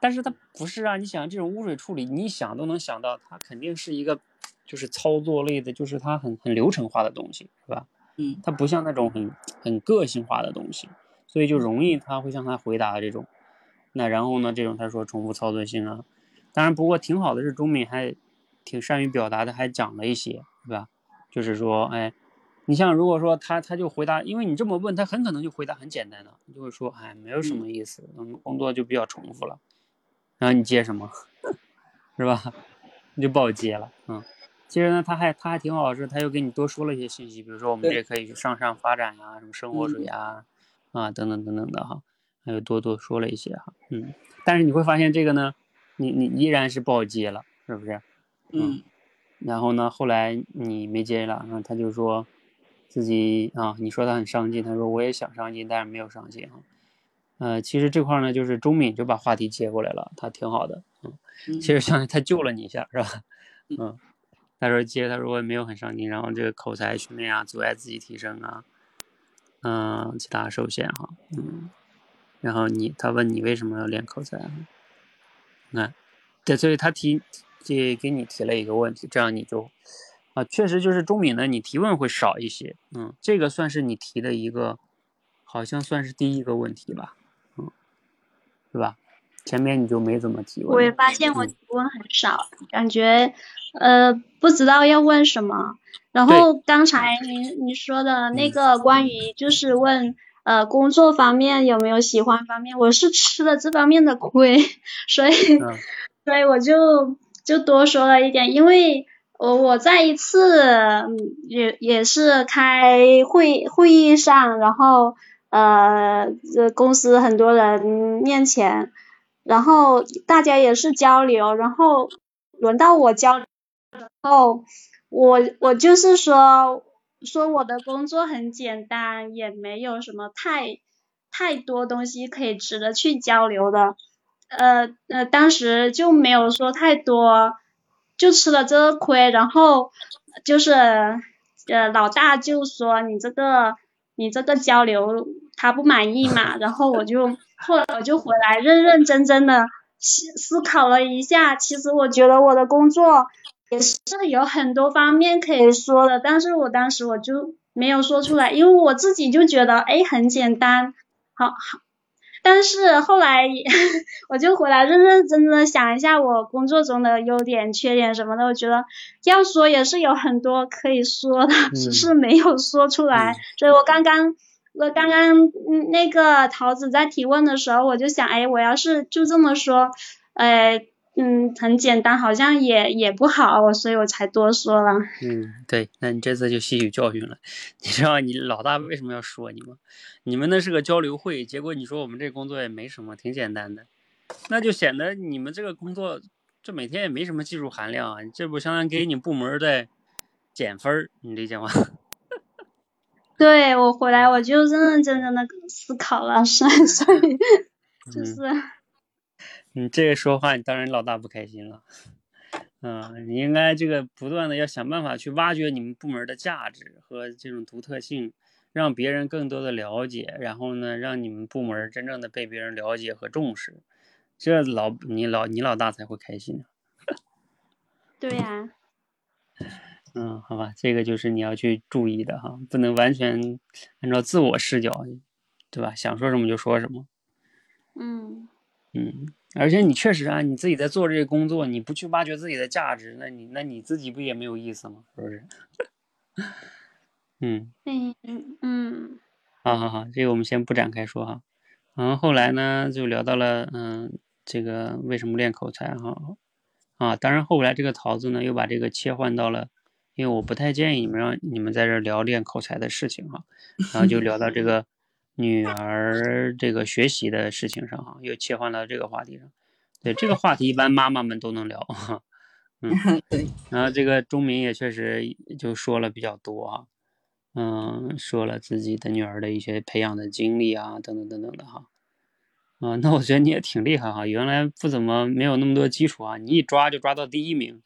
但是它不是啊，你想这种污水处理，你想都能想到，它肯定是一个。就是操作类的，就是它很很流程化的东西，是吧？嗯，它不像那种很很个性化的东西，所以就容易他会向他回答这种。那然后呢，这种他说重复操作性啊，当然不过挺好的是钟敏还挺善于表达的，还讲了一些，是吧？就是说，哎，你像如果说他他就回答，因为你这么问，他很可能就回答很简单的，就会说，哎，没有什么意思，嗯，工作就比较重复了。然后你接什么，[LAUGHS] 是吧？你就不好接了，嗯。其实呢，他还他还挺好，是他又给你多说了一些信息，比如说我们这可以去上上发展呀，什么生活水呀，啊等等等等的哈，还有多多说了一些哈，嗯，但是你会发现这个呢，你你依然是不好接了，是不是？嗯，然后呢，后来你没接了，然后他就说自己啊，你说他很上进，他说我也想上进，但是没有上进哈，呃，其实这块呢，就是钟敏就把话题接过来了，他挺好的，嗯，其实相当于他救了你一下，是吧？嗯。他说接，他说我也没有很上进，然后这个口才训练啊，阻碍自己提升啊，嗯，其他受限哈，嗯，然后你他问你为什么要练口才啊？那，对，所以他提，这给你提了一个问题，这样你就，啊，确实就是中敏的，你提问会少一些，嗯，这个算是你提的一个，好像算是第一个问题吧，嗯，是吧？前面你就没怎么提问。我也发现我提问很少，感觉。呃，不知道要问什么。然后刚才你你说的那个关于就是问呃工作方面有没有喜欢方面，我是吃了这方面的亏，所以 [LAUGHS] 所以我就就多说了一点，因为我我在一次也也是开会会议上，然后呃这公司很多人面前，然后大家也是交流，然后轮到我交。然后我我就是说说我的工作很简单，也没有什么太太多东西可以值得去交流的，呃呃，当时就没有说太多，就吃了这个亏，然后就是呃老大就说你这个你这个交流他不满意嘛，然后我就后来我就回来认认真真的思思考了一下，其实我觉得我的工作。也是有很多方面可以说的，但是我当时我就没有说出来，因为我自己就觉得，哎，很简单，好好，但是后来 [LAUGHS] 我就回来认认真真的想一下我工作中的优点、缺点什么的，我觉得要说也是有很多可以说的，只是没有说出来，所以我刚刚我刚刚那个桃子在提问的时候，我就想，哎，我要是就这么说，哎。嗯，很简单，好像也也不好，我所以我才多说了。嗯，对，那你这次就吸取教训了。[LAUGHS] 你知道你老大为什么要说你吗？你们那是个交流会，结果你说我们这工作也没什么，挺简单的，那就显得你们这个工作这每天也没什么技术含量啊，这不相当于给你部门在减分儿，你理解吗？[LAUGHS] 对我回来我就认认真真的思考了，所以所以就是。你这个说话，你当然老大不开心了。嗯，你应该这个不断的要想办法去挖掘你们部门的价值和这种独特性，让别人更多的了解，然后呢，让你们部门真正的被别人了解和重视，这老你老你老大才会开心。[LAUGHS] 对呀。嗯，好吧，这个就是你要去注意的哈，不能完全按照自我视角，对吧？想说什么就说什么。嗯。嗯，而且你确实啊，你自己在做这个工作，你不去挖掘自己的价值，那你那你自己不也没有意思吗？是不是？嗯嗯嗯嗯，好好好，这个我们先不展开说哈。然后后来呢，就聊到了嗯，这个为什么练口才哈啊，当然后来这个桃子呢又把这个切换到了，因为我不太建议你们让你们在这聊练口才的事情哈，然后就聊到这个女儿这个学习的事情上哈，又切换到这个话题上。对这个话题，一般妈妈们都能聊哈。嗯，[LAUGHS] 对。然后这个钟明也确实就说了比较多啊。嗯，说了自己的女儿的一些培养的经历啊，等等等等的哈。啊，那我觉得你也挺厉害哈，原来不怎么没有那么多基础啊，你一抓就抓到第一名，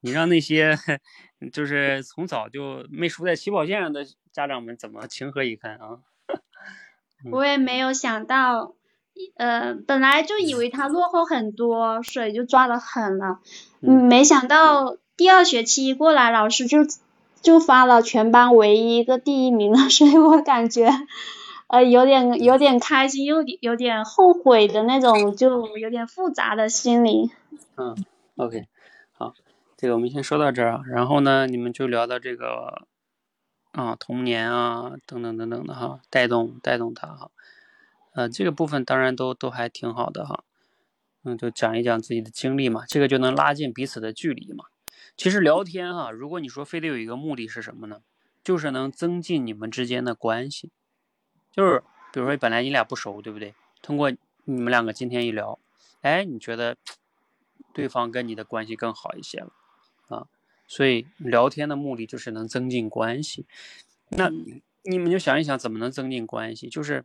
你让那些 [LAUGHS] 就是从早就没输在起跑线上的家长们怎么情何以堪啊？我也没有想到，呃，本来就以为他落后很多，所以就抓得狠了。嗯，没想到第二学期过来，老师就。就发了全班唯一一个第一名了，所以我感觉，呃，有点有点开心，又有点后悔的那种，就有点复杂的心理。嗯，OK，好，这个我们先说到这儿啊，然后呢，你们就聊到这个啊童年啊等等等等的哈，带动带动他哈，呃，这个部分当然都都还挺好的哈，嗯，就讲一讲自己的经历嘛，这个就能拉近彼此的距离嘛。其实聊天哈，如果你说非得有一个目的是什么呢？就是能增进你们之间的关系。就是比如说本来你俩不熟，对不对？通过你们两个今天一聊，哎，你觉得对方跟你的关系更好一些了？所以聊天的目的就是能增进关系。那你们就想一想，怎么能增进关系？就是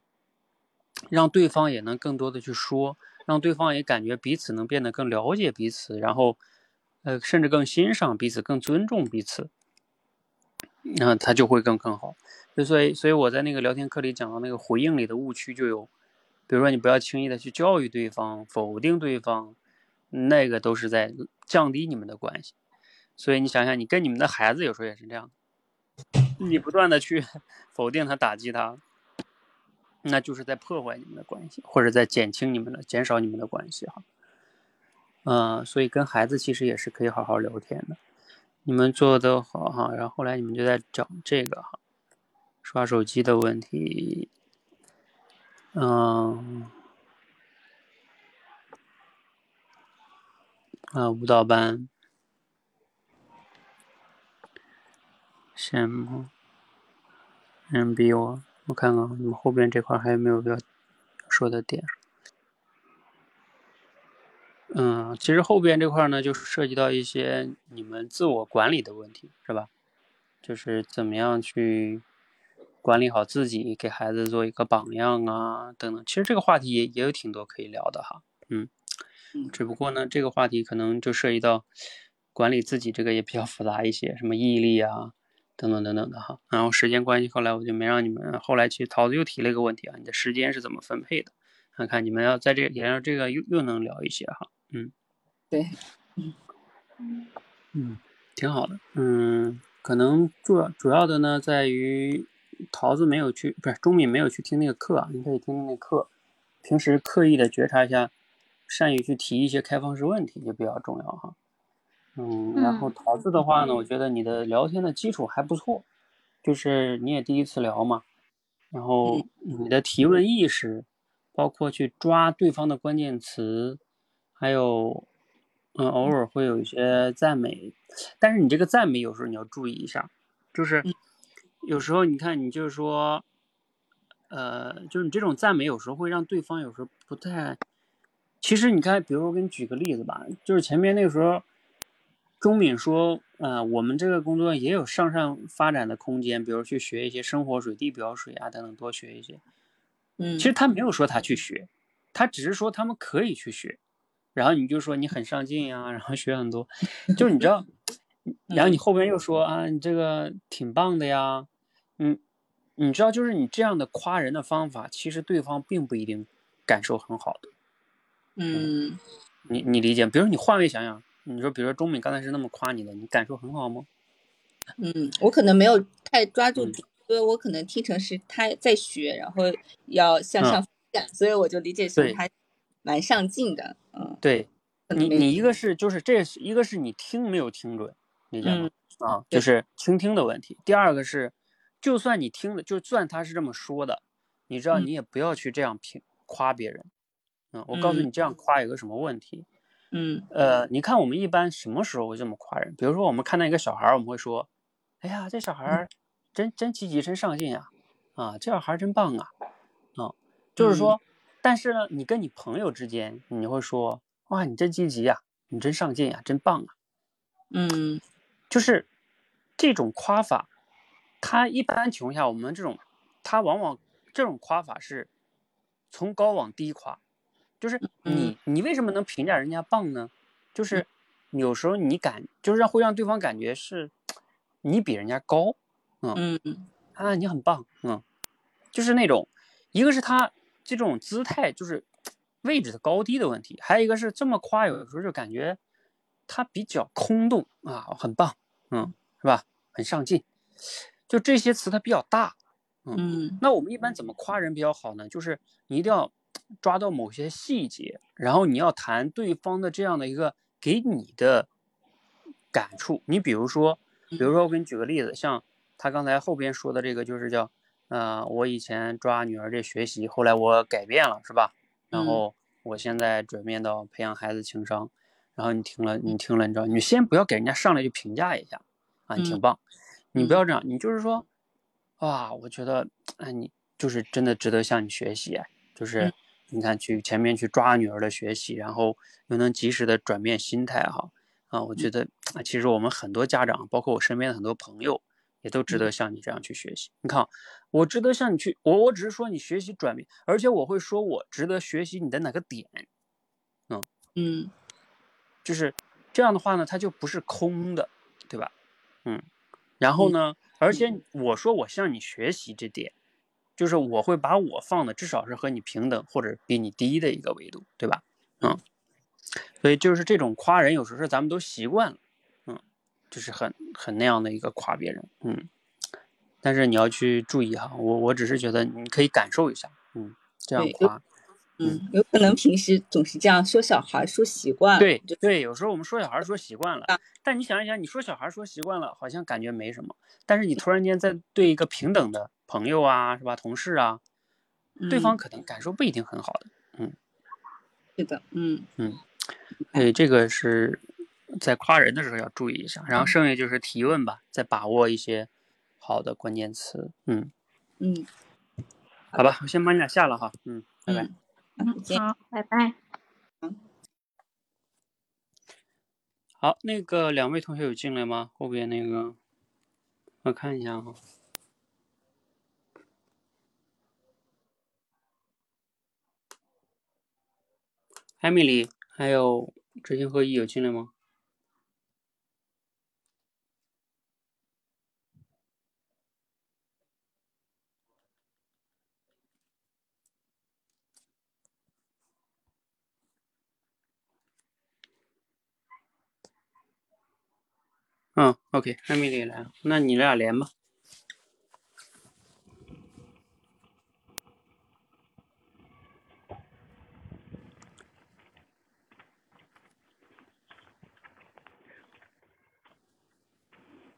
让对方也能更多的去说，让对方也感觉彼此能变得更了解彼此，然后。呃，甚至更欣赏彼此，更尊重彼此，那他就会更更好。所以，所以我在那个聊天课里讲到那个回应里的误区就有，比如说你不要轻易的去教育对方、否定对方，那个都是在降低你们的关系。所以你想想，你跟你们的孩子有时候也是这样，你不断的去 [LAUGHS] 否定他、打击他，那就是在破坏你们的关系，或者在减轻你们的、减少你们的关系哈。嗯，所以跟孩子其实也是可以好好聊天的。你们做的好哈，然后后来你们就在讲这个哈，刷手机的问题。嗯，啊，舞蹈班，羡慕，人比我，我看看你们后边这块还有没有要说的点。嗯，其实后边这块呢，就涉及到一些你们自我管理的问题，是吧？就是怎么样去管理好自己，给孩子做一个榜样啊，等等。其实这个话题也也有挺多可以聊的哈，嗯，只不过呢，这个话题可能就涉及到管理自己这个也比较复杂一些，什么毅力啊，等等等等的哈。然后时间关系，后来我就没让你们。后来其实桃子又提了一个问题啊，你的时间是怎么分配的？看看你们要在这沿着这个又又能聊一些哈。嗯，对，嗯嗯，挺好的。嗯，可能主要主要的呢，在于桃子没有去，不是钟敏没有去听那个课啊。你可以听听那课，平时刻意的觉察一下，善于去提一些开放式问题就比较重要哈。嗯，然后桃子的话呢，我觉得你的聊天的基础还不错，就是你也第一次聊嘛，然后你的提问意识，包括去抓对方的关键词。还有，嗯，偶尔会有一些赞美，但是你这个赞美有时候你要注意一下，就是有时候你看你就是说，呃，就是你这种赞美有时候会让对方有时候不太。其实你看，比如说我给你举个例子吧，就是前面那个时候，钟敏说，呃，我们这个工作也有向上发展的空间，比如去学一些生活水、地表水啊等等，多学一些。嗯，其实他没有说他去学，他只是说他们可以去学。然后你就说你很上进呀，然后学很多，就是你知道，[LAUGHS] 然后你后边又说啊，你这个挺棒的呀，嗯，你知道，就是你这样的夸人的方法，其实对方并不一定感受很好的。嗯，你你理解？比如你换位想想，你说，比如说钟敏刚才是那么夸你的，你感受很好吗？嗯，我可能没有太抓住，因为我可能听成是他在学，然后要向上发展，所以我就理解成他。蛮上进的，嗯，对你，你一个是就是这是一个是你听没有听准，理解吗？啊，就是倾听的问题。第二个是，就算你听了，就算他是这么说的，你知道嗯你也不要去这样评夸别人。嗯，我告诉嗯你，这样夸有个什么问题？嗯呃，你看我们一般什么时候会这么夸人？比如说我们看到一个小孩儿，我们会说：“哎呀，这小孩儿真真积极，真上进呀！啊，这小孩儿真棒啊！”啊，就是说，但是呢，你跟你朋友之间，你会说：“哇，你真积极呀，你真上进呀，真棒啊嗯！”就是这种夸法，他一般情况下，我们这种，他往往这种夸法是从高往低夸，就是你你为什么能评价人家棒呢？就是有时候你感就是让会让对方感觉是你比人家高，嗯啊，你很棒，嗯，就是那种一个是他这种姿态就是位置的高低的问题，还有一个是这么夸，有的时候就感觉他比较空洞啊，很棒，嗯，是吧？很上进，就这些词它比较大，嗯。那我们一般怎么夸人比较好呢？就是你一定要抓到某些细节，然后你要谈对方的这样的一个给你的感触。你比如说，比如说我给你举个例子，像他刚才后边说的这个，就是叫，呃，我以前抓女儿这学习，后来我改变了，是吧？然嗯后我现在转变到培养孩子情商。然后你听了，你听了，你知道，你先不要给人家上来就评价一下，啊，你挺嗯棒，你不嗯要这样，你就是说，哇，我觉得，哎，你就是真的值得向你学习，哎，就是嗯你看去前面去抓女儿的学习，然后又能及时的转变心态哈，啊，我觉得啊其实我们很多家长，包括我身边的很多朋友，也都值得像你这样去学习。你看啊，我值得向你去，我我只是说你学习转变，而且我会说我值得学习你的哪个点，嗯。就是这样的话呢，它就不是空的，对吧？嗯，然后呢，而且我说我向你学习这点，就是我会把我放的至少是和你平等或者比你低的一个维度，对吧？嗯，所以就是这种夸人，有时候是咱们都习惯了，嗯，就是很很那样的一个夸别人，嗯，但是你要去注意哈，我我只是觉得你可以感受一下，嗯，这样夸。嗯，有可能平时总是这样说小孩说习惯了，对对，有时候我们说小孩儿说习惯了啊，但你想一想，你说小孩儿说习惯了，好像感觉没什么，但是你突然间在对一个平等的朋友啊，是吧，同事啊，对方嗯可能感受不一定很好的。嗯是的，嗯嗯，哎这个是在夸人的时候要注意一下，然后剩下就是提问吧，再把握一些好的关键词。嗯，嗯好吧，我先把你俩下了哈。嗯，拜拜。嗯，好，再见。拜拜。好，那个两位同学有进来吗？后边那个，我看一下哈。艾米丽还有知行合一有进来吗？嗯，OK，艾米丽来了，那你俩连吧。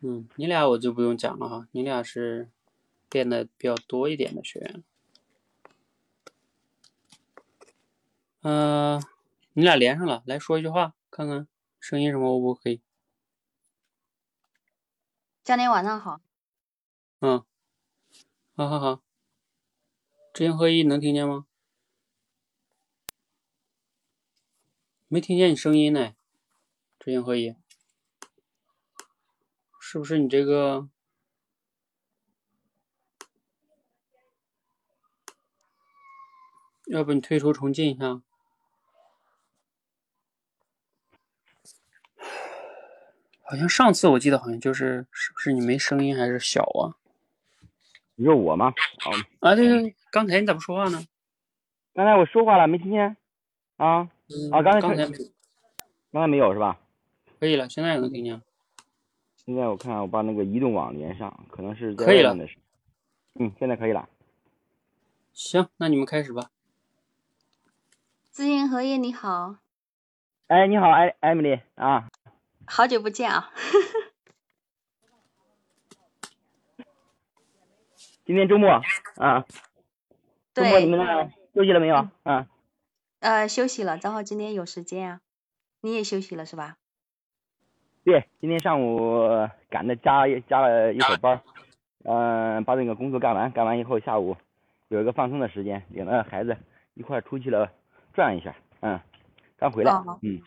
嗯，你俩我就不用讲了哈，你俩是变的比较多一点的学员。呃，你俩连上了，来说一句话，看看声音什么 O 不 OK？教练晚上好，嗯，好好好，知行合一能听见吗？没听见你声音呢，知行合一，是不是你这个？要不你退出重进一下？好像上次我记得好像就是，是不是你没声音还是小啊？你说我吗？哦，啊，对对对，刚才你咋不说话呢？刚才我说话了，没听见？啊，嗯啊刚才刚才没刚才没有是吧？可以了，现在也能听见。现在我看我把那个移动网连上，可能是在可以了外面的事。嗯，现在可以了。行，那你们开始吧。知行荷叶你好，哎，你好，艾艾米丽啊，好久不见啊！[LAUGHS] 今天周末啊，周末你们那休息了没有？啊，呃，休息了，正好今天有时间啊。你也休息了是吧？对，今天上午赶着加加了一会儿班儿，嗯、把那个工作干完，干完以后下午有一个放松的时间，领着孩子一块儿出去了转一下，嗯，刚回来，哦。嗯，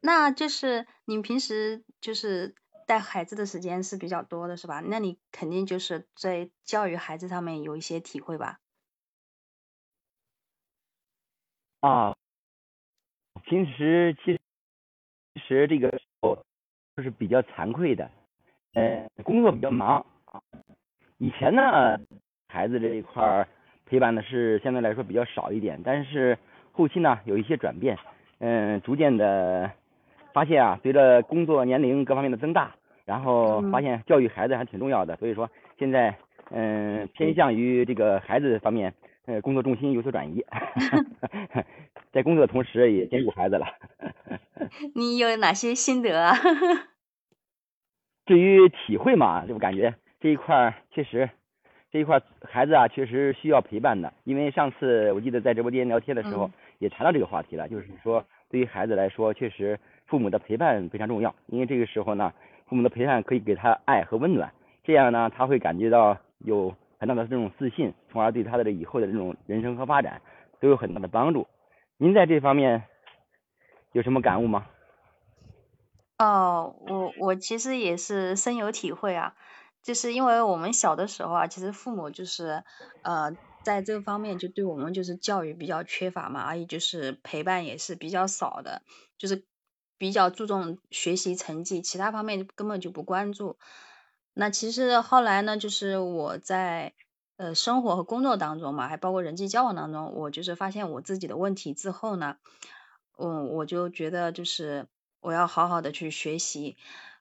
那就是你平时就是带孩子的时间是比较多的是吧？那你肯定就是在教育孩子上面有一些体会吧？啊，平时其实其实这个时候就是比较惭愧的，呃，工作比较忙啊。以前呢，孩子这一块儿陪伴的是相对来说比较少一点，但是后期呢有一些转变，嗯、逐渐的发现啊，随着工作年龄各方面的增大，然后嗯发现教育孩子还挺重要的，所以说现在嗯、偏向于这个孩子方面，呃，工作重心有所转移，[LAUGHS] [LAUGHS] 在工作的同时也兼顾孩子了。[LAUGHS] 你有哪些心得啊？[LAUGHS] 至于体会嘛，就感觉这一块儿确实，这一块儿孩子啊确实需要陪伴的。因为上次我记得在直播间聊天的时候嗯也谈到这个话题了，就是说对于孩子来说，确实父母的陪伴非常重要。因为这个时候呢，父母的陪伴可以给他爱和温暖，这样呢他会感觉到有很大的这种自信，从而对他的以后的这种人生和发展都有很大的帮助。您在这方面有什么感悟吗？哦，我我其实也是深有体会啊，就是因为我们小的时候啊，其实父母就是呃在这方面就对我们就是教育比较缺乏嘛，而且就是陪伴也是比较少的，就是比较注重学习成绩，其他方面根本就不关注。那其实后来呢，就是我在呃生活和工作当中嘛，还包括人际交往当中，我就是发现我自己的问题之后呢，嗯，我就觉得就是我要好好的去学习，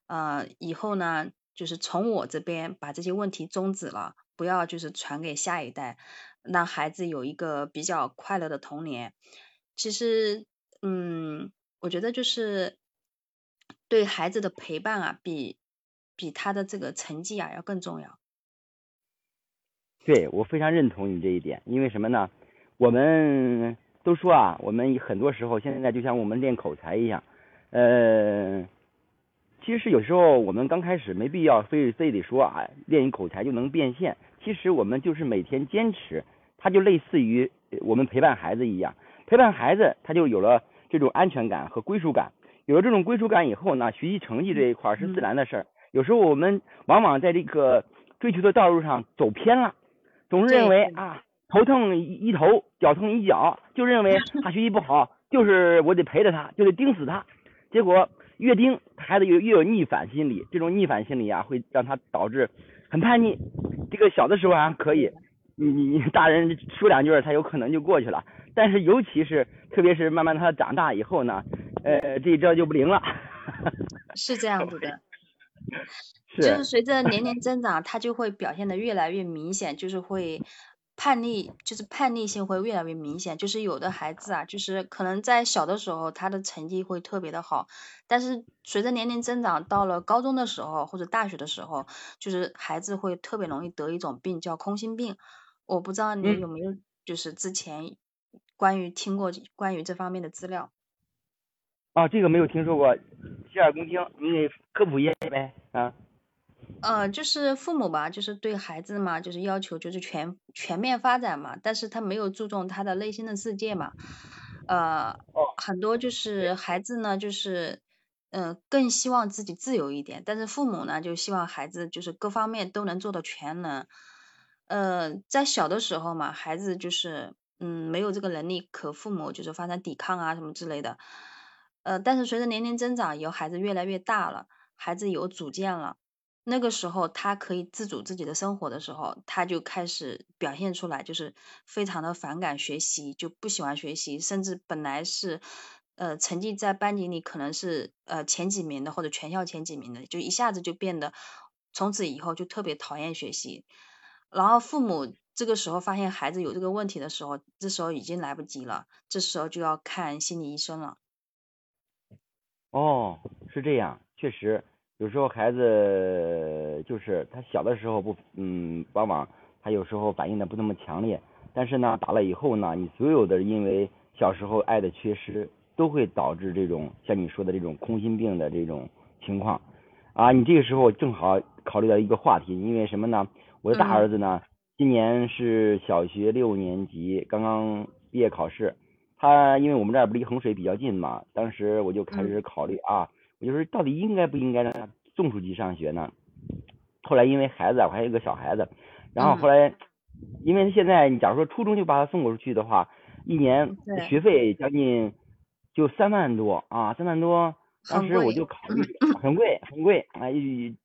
呃，以后呢，就是从我这边把这些问题终止了，不要就是传给下一代，让孩子有一个比较快乐的童年。其实，嗯，我觉得就是对孩子的陪伴啊，比比他的这个成绩啊要更重要。对，我非常认同你这一点，因为什么呢？我们都说啊，我们很多时候现在就像我们练口才一样，呃，其实有时候我们刚开始没必要非非得说啊，练一口才就能变现。其实我们就是每天坚持，它就类似于呃我们陪伴孩子一样，陪伴孩子他就有了这种安全感和归属感。有了这种归属感以后呢，学习成绩这一块儿是自然的事儿。有时候我们往往在这个追求的道路上走偏了，总是认为啊头疼一一头，脚疼一脚，就认为 [LAUGHS] 他学习不好，就是我得陪着他，就得盯死他。结果越盯，孩子越越有逆反心理，这种逆反心理啊，会让他导致很叛逆。这个小的时候还可以，你你你大人说两句儿，他有可能就过去了。但是尤其是特别是慢慢他长大以后呢，呃，这一招就不灵了。[LAUGHS] 是这样子的，是就是随着年 [LAUGHS] 龄增长，他就会表现的越来越明显，就是会叛逆，就是叛逆性会越来越明显。就是有的孩子啊，就是可能在小的时候他的成绩会特别的好，但是随着年龄增长，到了高中的时候或者大学的时候，就是孩子会特别容易得一种病叫空心病。我不知道你嗯有没有就是之前关于听过关于这方面的资料。啊，这个没有听说过，洗耳恭听，你给科普一下呗啊。呃，就是父母吧，就是对孩子嘛，就是要求就是全全面发展嘛，但是他没有注重他的内心的世界嘛，呃，很多就是。孩子呢，就是呃更希望自己自由一点，但是父母呢就希望孩子就是各方面都能做到全能，呃，在小的时候嘛，孩子就是嗯没有这个能力可父母就是发展抵抗啊什么之类的，呃，但是随着年龄增长以后，孩子越来越大了，孩子有主见了。那个时候他可以自主自己的生活的时候，他就开始表现出来，就是非常的反感学习，就不喜欢学习，甚至本来是呃成绩在班级里可能是呃前几名的或者全校前几名的，就一下子就变得从此以后就特别讨厌学习。然后父母这个时候发现孩子有这个问题的时候，这时候已经来不及了，这时候就要看心理医生了。哦，是这样，确实，有时候孩子就是他小的时候不，嗯，往往他有时候反应的不那么强烈，但是呢，打了以后呢，你所有的因为小时候爱的缺失，都会导致这种像你说的这种空心病的这种情况。啊，你这个时候正好考虑到一个话题，因为什么呢？我的大儿子呢，今年是小学六年级，刚刚毕业考试。他因为我们这儿不离衡水比较近嘛，当时我就开始考虑啊，我就是到底应该不应该让他送出去上学呢？后来因为孩子啊，我还有一个小孩子，然后后来，因为现在你假如说初中就把他送过出去的话，一年学费将近就三万多啊，三万多，当时我就考虑很贵很贵啊，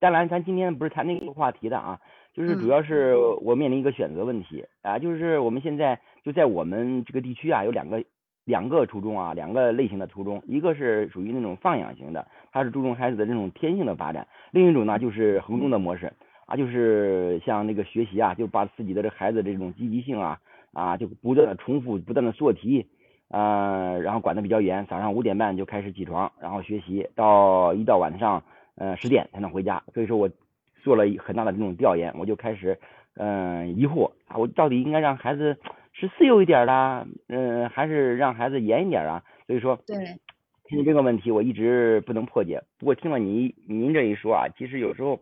当然咱今天不是谈那个话题的啊，就是主要是我面临一个选择问题啊，就是我们现在就在我们这个地区啊有两个。两个初中啊，两个类型的初中，一个是属于那种放养型的，它是注重孩子的这种天性的发展；另一种呢，就是衡中的模式啊，就是像那个学习啊，就把自己的这孩子这种积极性啊啊，就不断的重复，不断的做题，呃，然后管的比较严，早上五点半就开始起床，然后学习，到一到晚上呃十点才能回家。所以说我做了很大的这种调研，我就开始嗯疑惑啊，我到底应该让孩子。是自由一点啦，嗯，还是让孩子严一点啊？所以说，对，听这个问题我一直不能破解。不过听了您您这一说啊，其实有时候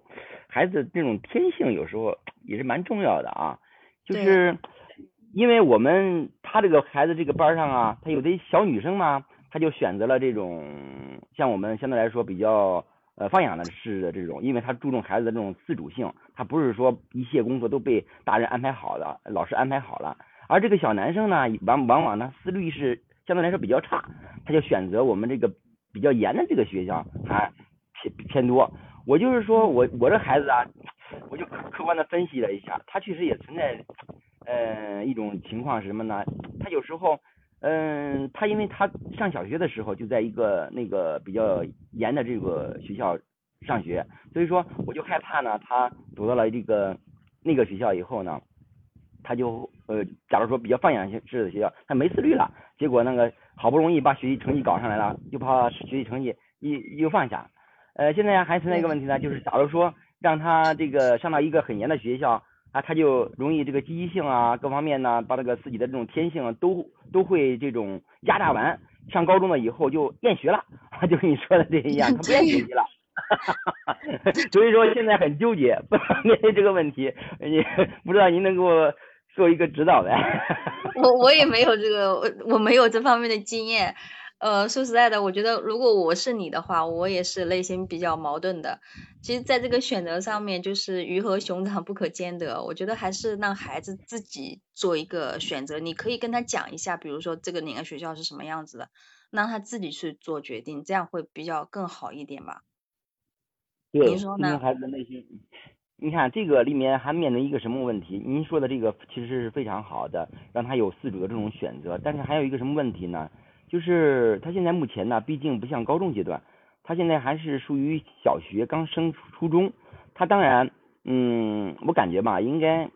孩子这种天性有时候也是蛮重要的啊。就是因为我们他这个孩子这个班上啊，他有的小女生嘛，他就选择了这种像我们相对来说比较呃放养的式的这种，因为他注重孩子的这种自主性，他不是说一切工作都被大人安排好的，老师安排好了。而这个小男生呢，往往往呢思虑是相对来说比较差，他就选择我们这个比较严的这个学校，还偏偏多。我就是说我我这孩子啊，我就客观的分析了一下，他确实也存在，嗯，一种情况是什么呢？他有时候，嗯，他因为他上小学的时候就在一个那个比较严的这个学校上学，所以说我就害怕呢，他读到了这个那个学校以后呢。他就呃，假如说比较放养式的学校，他没自律了，结果那个好不容易把学习成绩搞上来了，就怕学习成绩又又放下。呃，现在还存在一个问题呢，就是假如说让他这个上到一个很严的学校啊，他就容易这个积极性啊，各方面呢，把这个自己的这种天性都都会这种压榨完。上高中了以后就厌学了，[LAUGHS] 就跟你说的这一样，他不愿意学习了。[LAUGHS] 所以说现在很纠结，面对这个问题，你不知道您能给我。做一个指导呗，[LAUGHS] 我我也没有这个，我我没有这方面的经验。呃，说实在的，我觉得如果我是你的话，我也是内心比较矛盾的。其实，在这个选择上面，就是鱼和熊掌不可兼得。我觉得还是让孩子自己做一个选择。你可以跟他讲一下，比如说这个哪个学校是什么样子的，让他自己去做决定，这样会比较更好一点吧。对，你说呢？孩子的内心。你看这个里面还面临一个什么问题？您说的这个其实是非常好的，让他有自主的这种选择。但是还有一个什么问题呢？就是他现在目前呢，毕竟不像高中阶段，他现在还是属于小学刚升初中。他当然，嗯，我感觉吧，应该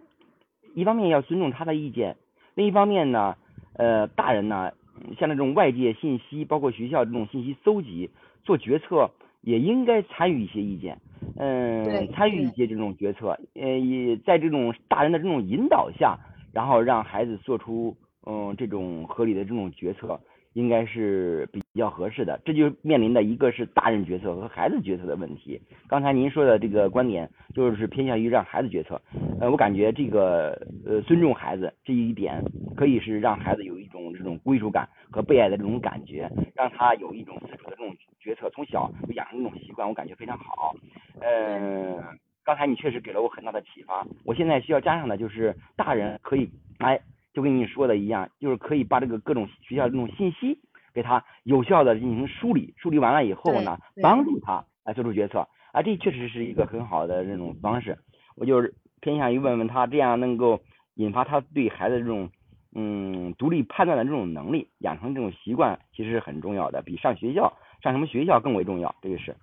一方面要尊重他的意见，另一方面呢，呃，大人呢，像这种外界信息，包括学校这种信息搜集，做决策也应该参与一些意见。嗯，参与一些这种决策，呃，也在这种大人的这种引导下，然后让孩子做出嗯这种合理的这种决策，应该是比较合适的。这就面临的一个是大人决策和孩子决策的问题。刚才您说的这个观点，就是偏向于让孩子决策。呃，我感觉这个呃尊重孩子这一点，可以是让孩子有一种这种归属感和被爱的这种感觉，让他有一种自主的这种决策，从小就养成这种习惯，我感觉非常好。嗯，刚才你确实给了我很大的启发。我现在需要加上的就是，大人可以，哎，就跟你说的一样，就是可以把这个各种学校这种信息给他有效的进行梳理，梳理完了以后呢，帮助他来做出决策。啊，这确实是一个很好的这种方式。我就是偏向于问问他，这样能够引发他对孩子这种嗯独立判断的这种能力，养成这种习惯，其实是很重要的，比上学校上什么学校更为重要。这个是。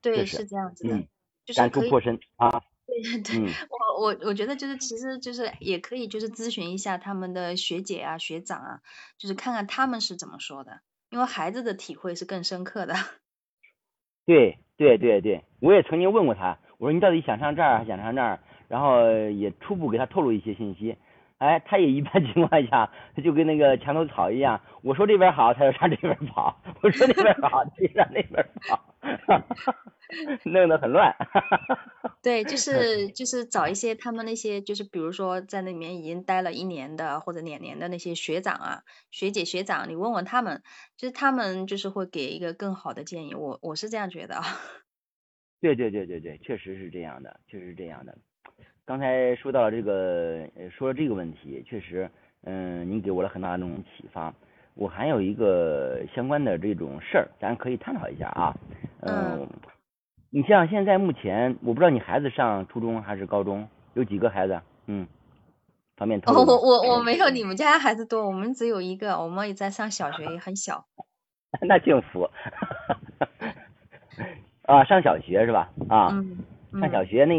对，是这样子的，就是可以破身啊。对 [LAUGHS] 对，嗯我我我觉得就是其实就是也可以就是咨询一下他们的学姐啊学长啊，就是看看他们是怎么说的，因为孩子的体会是更深刻的。[LAUGHS] 对对对对，我也曾经问过他，我说你到底想上这儿还是想上那儿？然后也初步给他透露一些信息。哎，他也一般 [LAUGHS] 情况下，他就跟那个墙头草一样，我说这边好，他就上这边跑；我说那边好，他就上那边跑，[LAUGHS] 弄得很乱。[LAUGHS] 对，就是就是找一些他们那些就是比如说在那里面已经待了一年的或者两年的那些学长啊、学姐、学长，你问问他们，就是他们就是会给一个更好的建议。我我是这样觉得啊。对对对对对，确实是这样的，确实是这样的。刚才说到了这个，呃说了这个问题，确实，嗯，您给我了很大的这种启发。我还有一个相关的这种事儿，咱可以探讨一下啊。嗯，你像现在目前，我不知道你孩子上初中还是高中，有几个孩子？嗯，方便透露哦，我我我没有你们家孩子多，我们只有一个，我们也在上小学，也很小。[LAUGHS] 那幸福。[LAUGHS] 啊，上小学是吧？啊。嗯。上小学那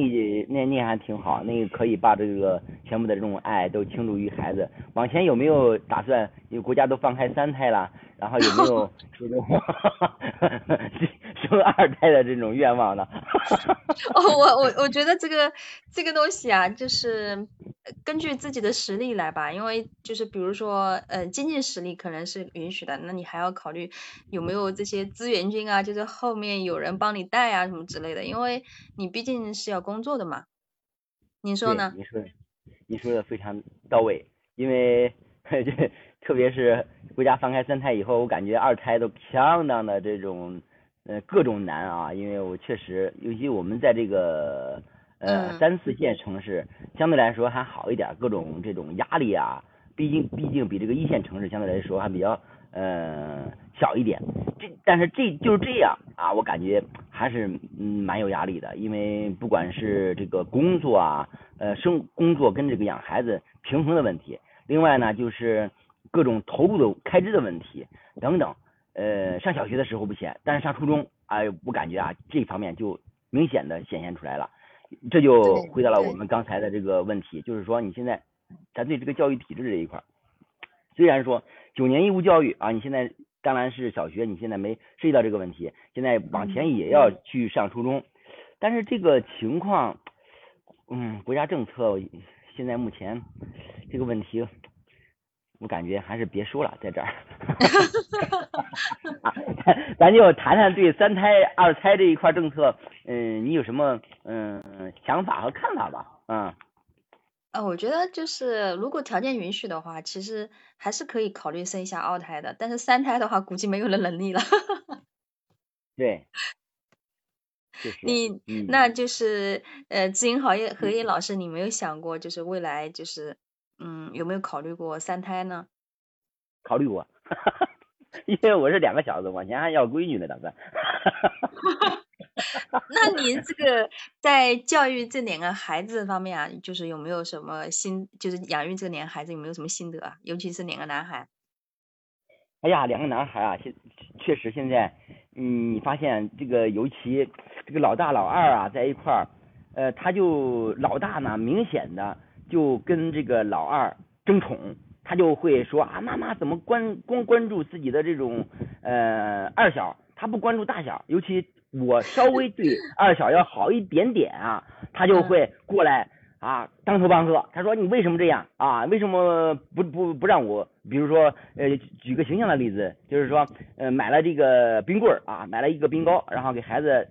那那还挺好，那个可以把这个全部的这种爱都倾注于孩子。往前有没有打算？因为国家都放开三胎了，然后有没有 [LAUGHS] 这种 [LAUGHS] 生二胎的这种愿望呢？哦，我我我觉得这个这个东西啊，就是根据自己的实力来吧，因为就是比如说呃经济实力可能是允许的，那你还要考虑有没有这些资源军啊，就是后面有人帮你带啊什么之类的，因为你毕竟是要工作的嘛。你说呢？你说，你说的非常到位，因为 [LAUGHS] 这特别是国家放开三胎以后，我感觉二胎都相当的这种呃各种难啊，因为我确实，尤其我们在这个呃、嗯、三四线城市，相对来说还好一点，各种这种压力啊，毕竟毕竟比这个一线城市相对来说还比较呃小一点。这但是这就是这样啊，我感觉还是嗯蛮有压力的，因为不管是这个工作啊，呃生工作跟这个养孩子平衡的问题，另外呢就是各种投入的开支的问题等等。呃，上小学的时候不显，但是上初中，哎、我感觉啊这方面就明显的显现出来了。这就回到了我们刚才的这个问题，就是说你现在咱对这个教育体制这一块，虽然说九年义务教育啊，你现在当然是小学，你现在没涉及到这个问题，现在往前也要去上初中，但是这个情况，嗯，国家政策现在目前这个问题，我感觉还是别说了，在这儿，[LAUGHS] 咱就谈谈对三胎、二胎这一块政策，嗯，你有什么嗯想法和看法吧？嗯。呃，我觉得就是如果条件允许的话，其实还是可以考虑生一下二胎的，但是三胎的话，估计没有那能力了。[LAUGHS] 对，就是你、嗯、那就是呃，知音行业何叶老师，你没有想过就是未来就是嗯，有没有考虑过三胎呢？考虑过，[LAUGHS] 因为我是两个小子，往前还要闺女呢，打算。[LAUGHS] 那您这个在教育这两个孩子方面啊，就是有没有什么心，就是养育这两个孩子有没有什么心得啊？尤其是两个男孩。哎呀，两个男孩啊，现确实现在，嗯，你发现这个尤其这个老大老二啊在一块儿，呃，他就老大呢，明显的就跟这个老二争宠，他就会说啊，妈妈怎么关光关注自己的这种呃二小，他不关注大小，尤其。我稍微对二小要好一点点啊，他就会过来啊，当头棒喝。他说你为什么这样啊？为什么不不不让我？比如说呃，举个形象的例子，就是说呃买了这个冰棍儿啊，买了一个冰糕，然后给孩子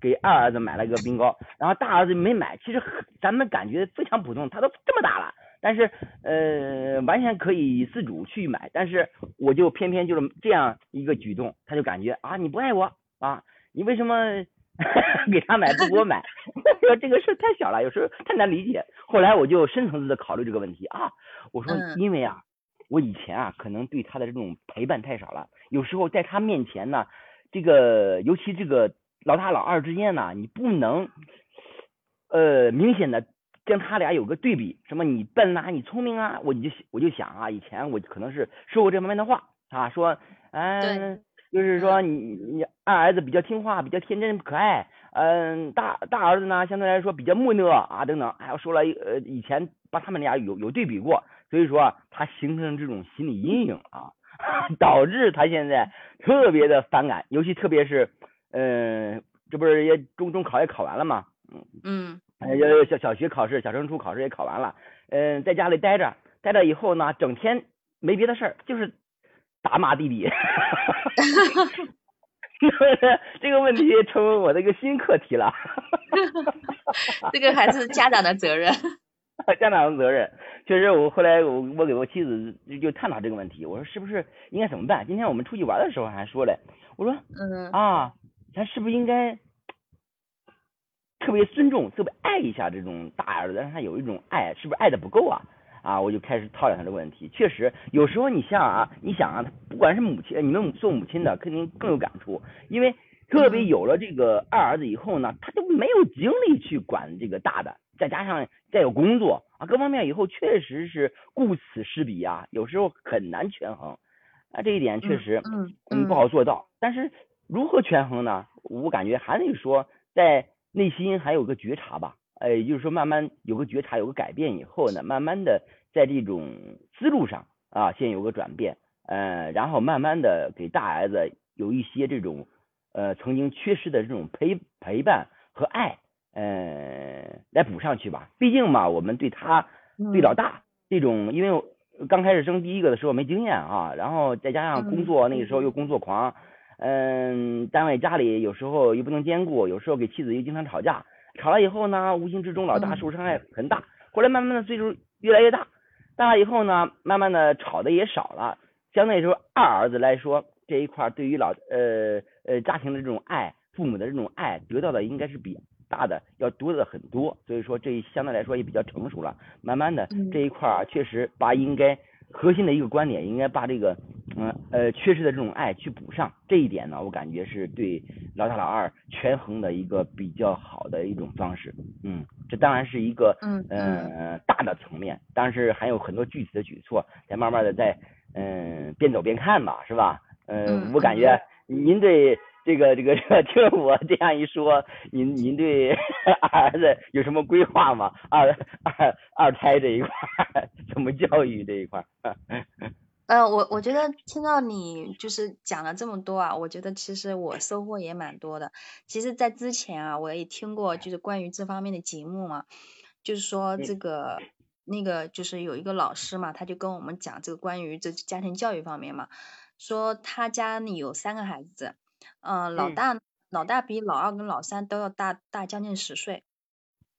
给二儿子买了一个冰糕，然后大儿子没买。其实咱们感觉非常普通，他都这么大了，但是呃完全可以自主去买，但是我就偏偏就是这样一个举动，他就感觉啊你不爱我啊。你为什么 [LAUGHS] 给他买不给我买？[LAUGHS] 说这个事太小了，有时候太难理解。后来我就深层次的考虑这个问题啊，我说因为啊，我以前啊可能对他的这种陪伴太少了，有时候在他面前呢，这个尤其这个老大老二之间呢，你不能呃明显的跟他俩有个对比，什么你笨啊，你聪明啊，我你就我就想啊，以前我可能是说过这方面的话啊，说嗯。就是说你你二儿子比较听话，比较天真可爱嗯，大大儿子呢相对来说比较木讷啊，等等，还有说了呃以前把他们俩有有对比过，所以说他形成这种心理阴影啊，[LAUGHS] 导致他现在特别的反感，尤其特别是嗯，这不是也中中考也考完了吗？嗯嗯，呃小小学考试、小升初考试也考完了，嗯，在家里待着，待着以后呢，整天没别的事儿，就是打骂弟弟。[LAUGHS] 这个问题成为我的一个新课题了。[LAUGHS] 这个还是家长的责任。[LAUGHS] 家长的责任，确实，我后来我我给我妻子就探讨这个问题，我说是不是应该怎么办？今天我们出去玩的时候还说嘞，我说嗯啊，咱是不是应该特别尊重、特别爱一下这种大儿子，让他有一种爱，是不是爱的不够啊？啊，我就开始讨论他这个问题。确实，有时候你像啊，你想啊，不管是母亲，你们做母亲的肯定更有感触，因为特别有了这个二儿子以后呢，他都没有精力去管这个大的，再加上再有工作啊，各方面以后确实是顾此失彼啊，有时候很难权衡啊，这一点确实嗯嗯不好做到。但是如何权衡呢？我感觉还得说在内心还有个觉察吧。呃，也就是说，慢慢有个觉察，有个改变以后呢，慢慢的在这种思路上啊，先有个转变，呃，然后慢慢的给大儿子有一些这种呃曾经缺失的这种陪陪伴和爱，呃，来补上去吧。毕竟嘛，我们对他对老大这种，因为刚开始生第一个的时候没经验啊，然后再加上工作那个时候又工作狂，嗯，单位家里有时候又不能兼顾，有时候给妻子又经常吵架。吵了以后呢，无形之中老大受伤害很大。后来慢慢的岁数越来越大，大了以后呢，慢慢的吵的也少了。相对来说，二儿子来说这一块对于老呃呃家庭的这种爱，父母的这种爱，得到的应该是比大的要多的很多。所以说这相对来说也比较成熟了。慢慢的这一块确实把应该核心的一个观点，应该把这个嗯呃缺失的这种爱去补上。这一点呢，我感觉是对老大老二权衡的一个比较好的一种方式。嗯，这当然是一个嗯呃大的层面，但是还有很多具体的举措，再慢慢的再嗯边走边看吧，是吧？嗯，我感觉您对这个这个听了我这样一说，您您对 [LAUGHS] 儿子有什么规划吗？二二二胎这一块怎么教育这一块？[LAUGHS] 呃，我我觉得听到你就是讲了这么多啊，我觉得其实我收获也蛮多的。其实，在之前啊，我也听过就是关于这方面的节目嘛，就是说这个那个就是有一个老师嘛，他就跟我们讲这个关于这家庭教育方面嘛，说他家里有三个孩子，嗯，老大老大比老二跟老三都要大大将近十岁，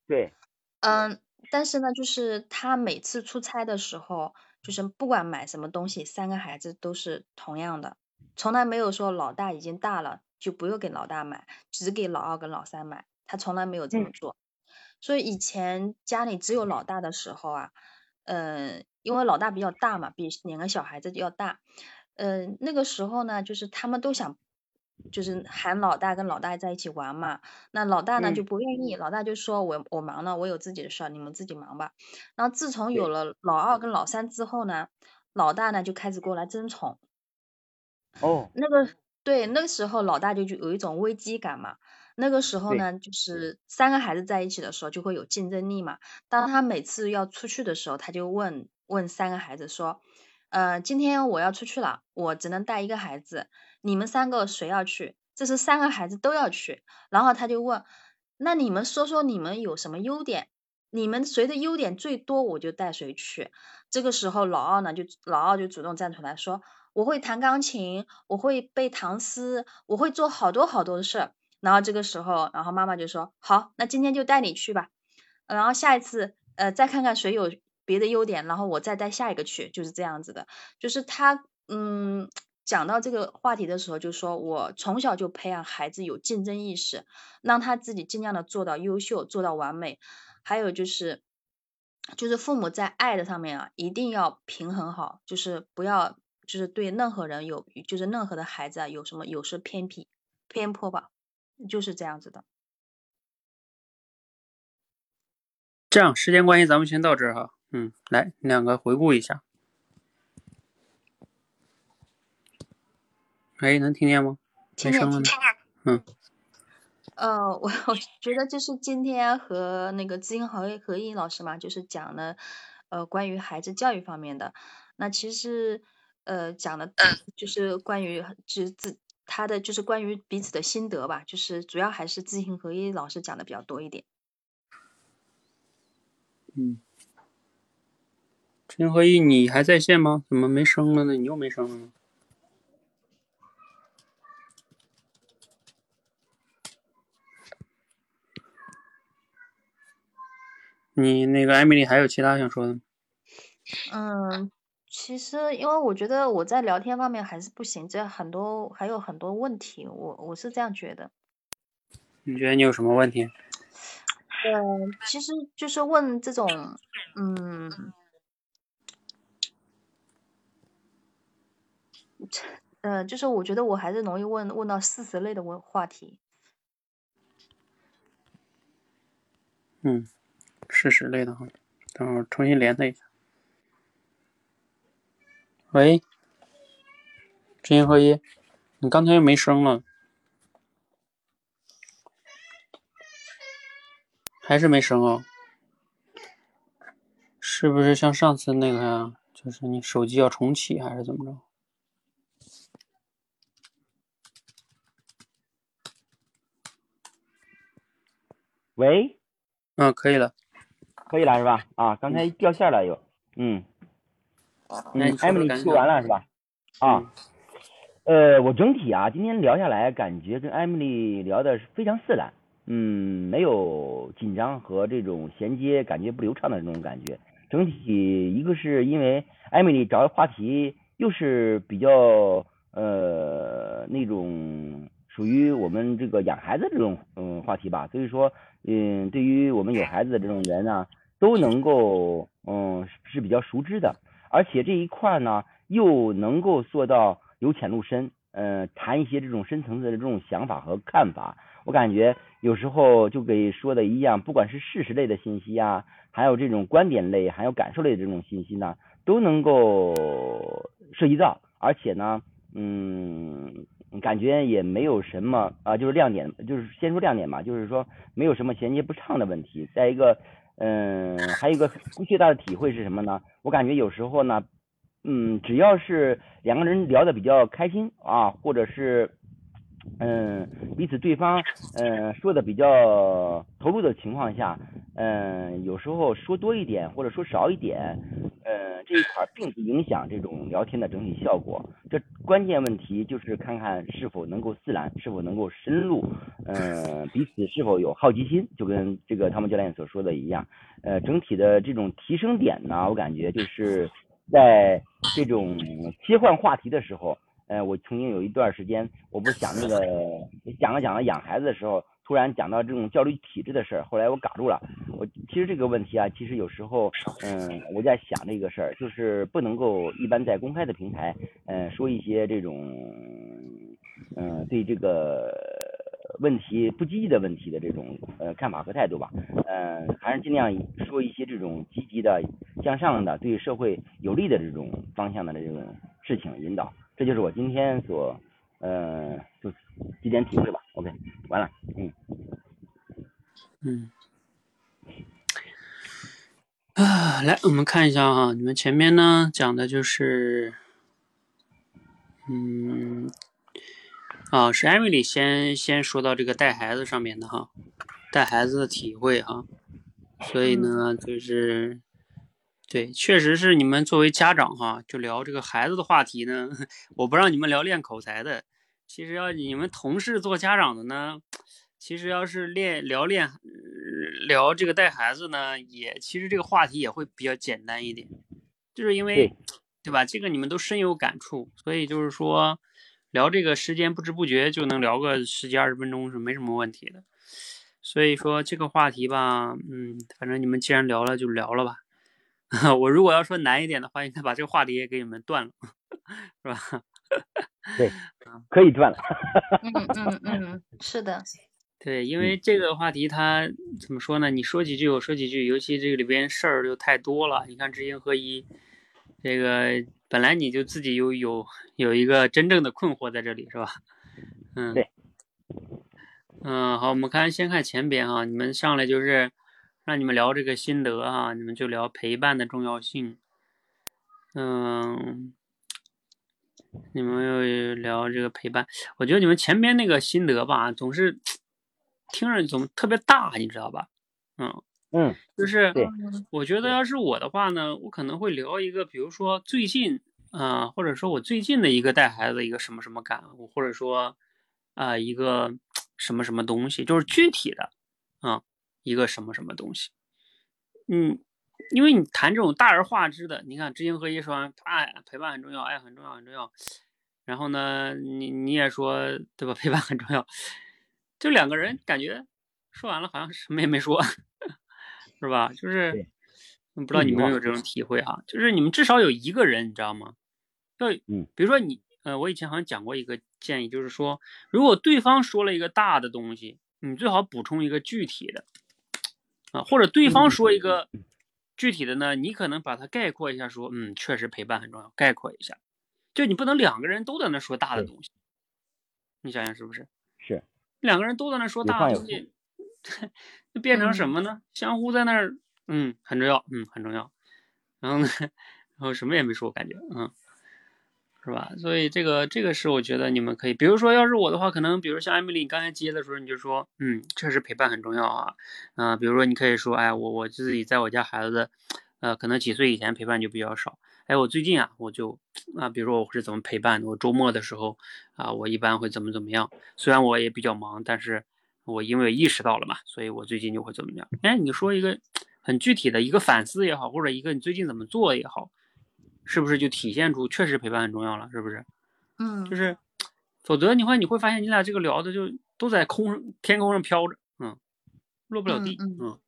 对，嗯，但是呢，就是他每次出差的时候。就是不管买什么东西，三个孩子都是同样的，从来没有说老大已经大了就不用给老大买，只给老二跟老三买，他从来没有这么做。所以以前家里只有老大的时候啊，嗯，因为老大比较大嘛，比两个小孩子要大，嗯，那个时候呢，就是他们都想。就是喊老大跟老大在一起玩嘛，那老大呢就不愿意，老大就说我我忙了，我有自己的事儿，你们自己忙吧。然后自从有了老二跟老三之后呢，老大呢就开始过来争宠。哦。那个对，那个时候老大就就有一种危机感嘛。那个时候呢，就是三个孩子在一起的时候就会有竞争力嘛。当他每次要出去的时候，他就问问三个孩子说，呃，今天我要出去了，我只能带一个孩子。你们三个谁要去？这是三个孩子都要去。然后他就问：“那你们说说你们有什么优点？你们谁的优点最多，我就带谁去。”这个时候老二呢，就老二就主动站出来说：“我会弹钢琴，我会背唐诗，我会做好多好多的事。”然后这个时候，然后妈妈就说：“好，那今天就带你去吧。然后下一次，呃，再看看谁有别的优点，然后我再带下一个去，就是这样子的。就是他，嗯。”讲到这个话题的时候，就说我从小就培养孩子有竞争意识，让他自己尽量的做到优秀，做到完美。还有就是，就是父母在爱的上面啊，一定要平衡好，就是不要就是对任何人有，就是任何的孩子啊有什么有失偏僻偏颇吧，就是这样子的。这样，时间关系，咱们先到这儿哈。嗯，来两个回顾一下。哎，能听见吗？听见，听见。嗯。呃，我我觉得就是今天和那个知行合合一老师嘛，就是讲了呃关于孩子教育方面的。那其实呃讲的就是关于就自他的就是关于彼此的心得吧，就是主要还是知行合一老师讲的比较多一点。嗯，知行合一，你还在线吗？怎么没声了呢？你又没声了呢？你那个艾米丽还有其他想说的吗？嗯，其实因为我觉得我在聊天方面还是不行，这很多还有很多问题，我我是这样觉得。你觉得你有什么问题？嗯，其实就是问这种，嗯，呃，就是我觉得我还是容易问问到事实类的问话题。嗯。事实类的哈，等会儿重新连他一下。喂，知行合一，你刚才又没声了，还是没声啊？是不是像上次那个呀？就是你手机要重启还是怎么着？喂，嗯，可以了。可以了是吧？啊，刚才掉线了又，嗯，嗯，艾米丽说完了是吧？啊，呃，我整体啊，今天聊下来，感觉跟艾米丽聊的是非常自然，嗯，没有紧张和这种衔接感觉不流畅的那种感觉。整体一个是因为艾米丽找的话题又是比较呃那种属于我们这个养孩子这种嗯话题吧，所以说嗯，对于我们有孩子的这种人呢。都能够嗯是比较熟知的，而且这一块呢又能够做到由浅入深，嗯谈一些这种深层次的这种想法和看法。我感觉有时候就给说的一样，不管是事实类的信息啊，还有这种观点类，还有感受类的这种信息呢，都能够涉及到，而且呢，嗯，感觉也没有什么啊，就是亮点，就是先说亮点嘛，就是说没有什么衔接不畅的问题。再一个。嗯，还有一个最大的体会是什么呢？我感觉有时候呢，嗯，只要是两个人聊的比较开心啊，或者是嗯彼此对方嗯说的比较投入的情况下，嗯，有时候说多一点或者说少一点，嗯，这一块并不影响这种聊天的整体效果。这关键问题就是看看是否能够自然，是否能够深入，嗯，彼此是否有好奇心，就跟这个汤姆教练所说的一样。呃，整体的这种提升点呢，我感觉就是在这种切换话题的时候，呃，我曾经有一段时间，我不是讲那个讲了讲了养孩子的时候。突然讲到这种教育体制的事儿，后来我嘎住了。我其实这个问题啊，其实有时候，嗯，我在想这个事儿，就是不能够一般在公开的平台，嗯，说一些这种，嗯，对这个问题不积极的问题的这种呃看法和态度吧。嗯，还是尽量说一些这种积极的、向上的、对社会有利的这种方向的这种事情引导。这就是我今天所。呃，就几点体会吧。OK，完了，嗯，嗯，啊，来，我们看一下哈，你们前面呢讲的就是，嗯，啊，是艾米丽先先说到这个带孩子上面的哈，带孩子的体会哈，所以呢，就是。对，确实是你们作为家长哈，就聊这个孩子的话题呢。[LAUGHS] 我不让你们聊练口才的，其实要你们同事做家长的呢，其实要是练聊练聊这个带孩子呢，也其实这个话题也会比较简单一点，就是因为对吧？这个你们都深有感触，所以就是说聊这个时间不知不觉就能聊个十几二十分钟是没什么问题的。所以说这个话题吧，嗯，反正你们既然聊了就聊了吧。[LAUGHS] 我如果要说难一点的话，应该把这个话题也给你们断了，是吧？对，可以断了。嗯嗯嗯，[LAUGHS] 是的。对，因为这个话题它怎么说呢？你说几句，我说几句，尤其这个里边事儿就太多了。你看知行合一，这个本来你就自己有有有一个真正的困惑在这里，是吧？嗯。对。嗯，好，我们看先看前边哈，你们上来就是让你们聊这个心得啊，你们就聊陪伴的重要性。嗯，你们又聊这个陪伴，我觉得你们前边那个心得吧，总是听着总特别大，你知道吧？嗯嗯，就是我觉得要是我的话呢，我可能会聊一个，比如说最近啊、或者说我最近的一个带孩子的一个什么什么感悟，或者说啊、一个什么什么东西，就是具体的啊、一个什么什么东西。嗯，因为你谈这种大而化之的，你看知行合一说完，爱陪伴很重要，爱很重要很重要。然后呢，你你也说对吧？陪伴很重要，就两个人感觉说完了，好像什么也没说，[LAUGHS] 是吧？就是不知道你们有没有这种体会哈？就是你们至少有一个人，你知道吗？要嗯，比如说你呃，我以前好像讲过一个建议，就是说，如果对方说了一个大的东西，你最好补充一个具体的啊，或者对方说一个具体的呢，你可能把它概括一下，说嗯，确实陪伴很重要，概括一下，就你不能两个人都在那说大的东西，你想想是不是？是两个人都在那说大的东西，就变成什嗯么呢？相互在那儿，嗯，很重要，嗯，很重要。然后呢，[LAUGHS] 然后什么也没说，感觉，嗯，是吧？所以这个这个是我觉得你们可以，比如说要是我的话，可能比如像艾米丽，你刚才接的时候你就说，嗯，确实陪伴很重要啊，啊、比如说你可以说，哎，我我自己在我家孩子，呃，可能几岁以前陪伴就比较少，哎，我最近啊，我就啊，比如说我是怎么陪伴的，我周末的时候啊，我一般会怎么怎么样，虽然我也比较忙，但是我因为意识到了嘛，所以我最近就会怎么样。哎，你说一个很具体的一个反思也好，或者一个你最近怎么做也好，是不是就体现出确实陪伴很重要了？是不是？嗯，就是，否则你会你会发现你俩这个聊的就都在空上天空上飘着，嗯，落不了地，嗯嗯，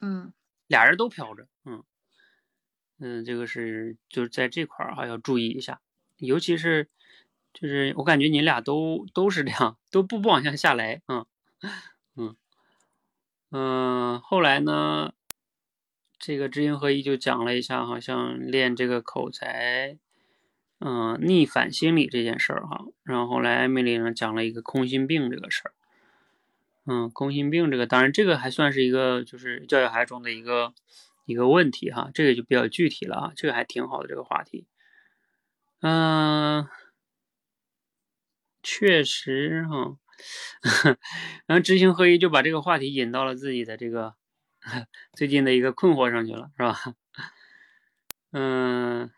嗯俩人都飘着，嗯嗯，这个是就是在这块儿哈要注意一下，尤其是就是我感觉你俩都都是这样，都不不往下下来，嗯 [LAUGHS] 嗯嗯，后来呢，这个知行合一就讲了一下，好像练这个口才，嗯，逆反心理这件事儿哈，然后后来艾米丽呢讲了一个空心病这个事儿。嗯，空心病这个，当然这个还算是一个就是教育孩子中的一个一个问题哈，这个就比较具体了啊，这个还挺好的这个话题。嗯、确实哈，[LAUGHS] 然后知行合一就把这个话题引到了自己的这个 [LAUGHS] 最近的一个困惑上去了，是吧？嗯，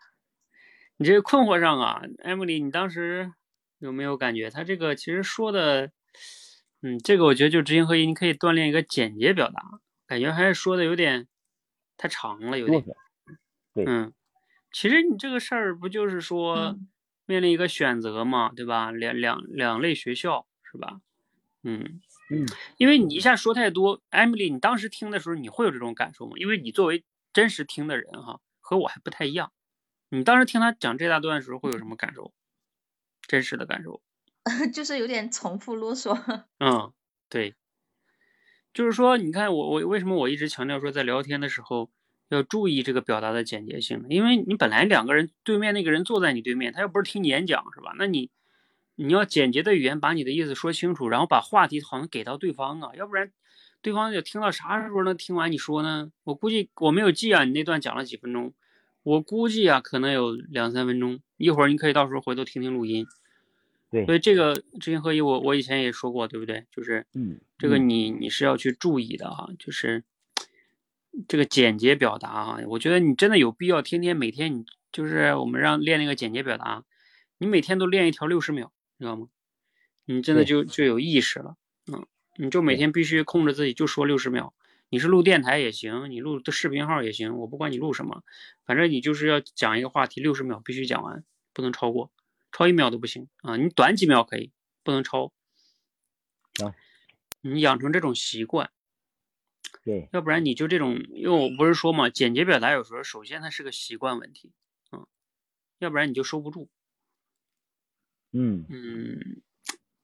你这个困惑上啊，艾米丽，你当时有没有感觉他这个其实说的？嗯，这个我觉得就知行合一，你可以锻炼一个简洁表达，感觉还是说的有点太长了，有点。对嗯，其实你这个事儿不就是说嗯面临一个选择嘛，对吧？两两两类学校是吧？嗯，嗯，因为你一下说太多，Emily，你当时听的时候你会有这种感受吗？因为你作为真实听的人哈，和我还不太一样。你当时听他讲这大段的时候会有什么感受？真实的感受？[LAUGHS] 就是有点重复啰嗦。[LAUGHS] 嗯，对，就是说，你看我我为什么我一直强调说在聊天的时候要注意这个表达的简洁性呢？因为你本来两个人对面那个人坐在你对面，他又不是听你演讲是吧？那你你要简洁的语言把你的意思说清楚，然后把话题好像给到对方啊，要不然对方就听到啥时候能听完你说呢？我估计我没有记啊，你那段讲了几分钟，我估计啊可能有两三分钟，一会儿你可以到时候回头听听录音。对所以这个知行合一我，我以前也说过，对不对？就是嗯，这个嗯你你是要去注意的啊，就是这个简洁表达啊，我觉得你真的有必要天天每天你就是我们让练那个简洁表达，你每天都练一条六十秒，知道吗？你真的就就有意识了，嗯，你就每天必须控制自己就说六十秒，你是录电台也行，你录的视频号也行，我不管你录什么，反正你就是要讲一个话题，六十秒必须讲完，不能超过，超一秒都不行啊，你短几秒可以，不能超。啊，你养成这种习惯，对，要不然你就这种，因为我不是说嘛，简洁表达有时候首先它是个习惯问题，嗯，要不然你就收不住，嗯，嗯，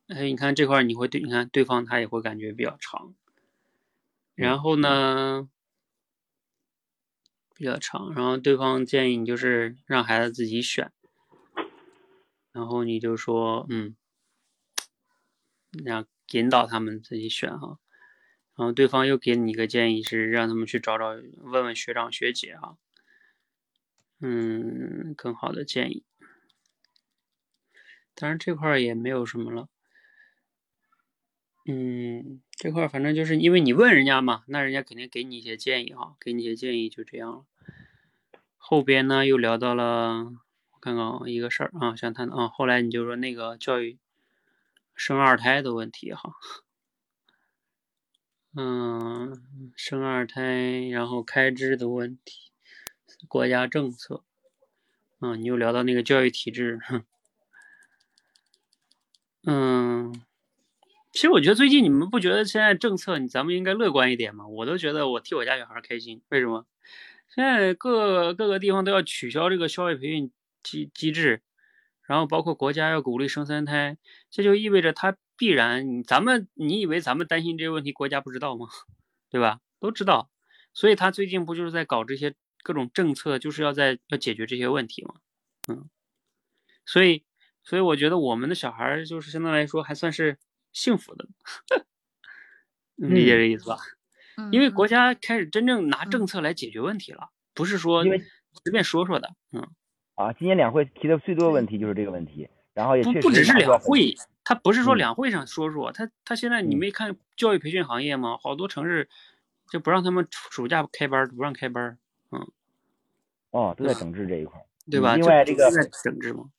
哎，你看这块你会对，你看对方他也会感觉比较长，然后呢比较长，然后对方建议你就是让孩子自己选，然后你就说，嗯，让引导他们自己选哈。然后对方又给你一个建议，是让他们去找找问问学长学姐哈。嗯，更好的建议。当然这块儿也没有什么了。嗯，这块儿反正就是因为你问人家嘛，那人家肯定给你一些建议哈，给你一些建议就这样了。后边呢又聊到了，我看看一个事儿啊，想谈啊，后来你就说那个教育生二胎的问题哈。嗯，生二胎，然后开支的问题，国家政策，嗯，你又聊到那个教育体制，哼嗯，其实我觉得最近你们不觉得现在政策，咱们应该乐观一点吗？我都觉得我替我家小孩开心，为什么？现在各各个地方都要取消这个消费培训机机制，然后包括国家要鼓励生三胎，这就意味着他。必然，咱们你以为咱们担心这些问题，国家不知道吗？[LAUGHS] 对吧？都知道，所以他最近不就是在搞这些各种政策，就是要在要解决这些问题吗？嗯，所以所以我觉得我们的小孩就是相对来说还算是幸福的，[LAUGHS] 理解这意思吧？因为国家开始真正拿政策来解决问题了，不是说随便说说的。嗯，啊，今年两会提的最多的问题就是这个问题，然后也确实不只是两会。他不是说两会上说说，他他现在你没看教育培训行业吗？好多城市就不让他们暑假开班，不让开班，嗯，哦，都在整治这一块，对吧？另外这个在整治吗？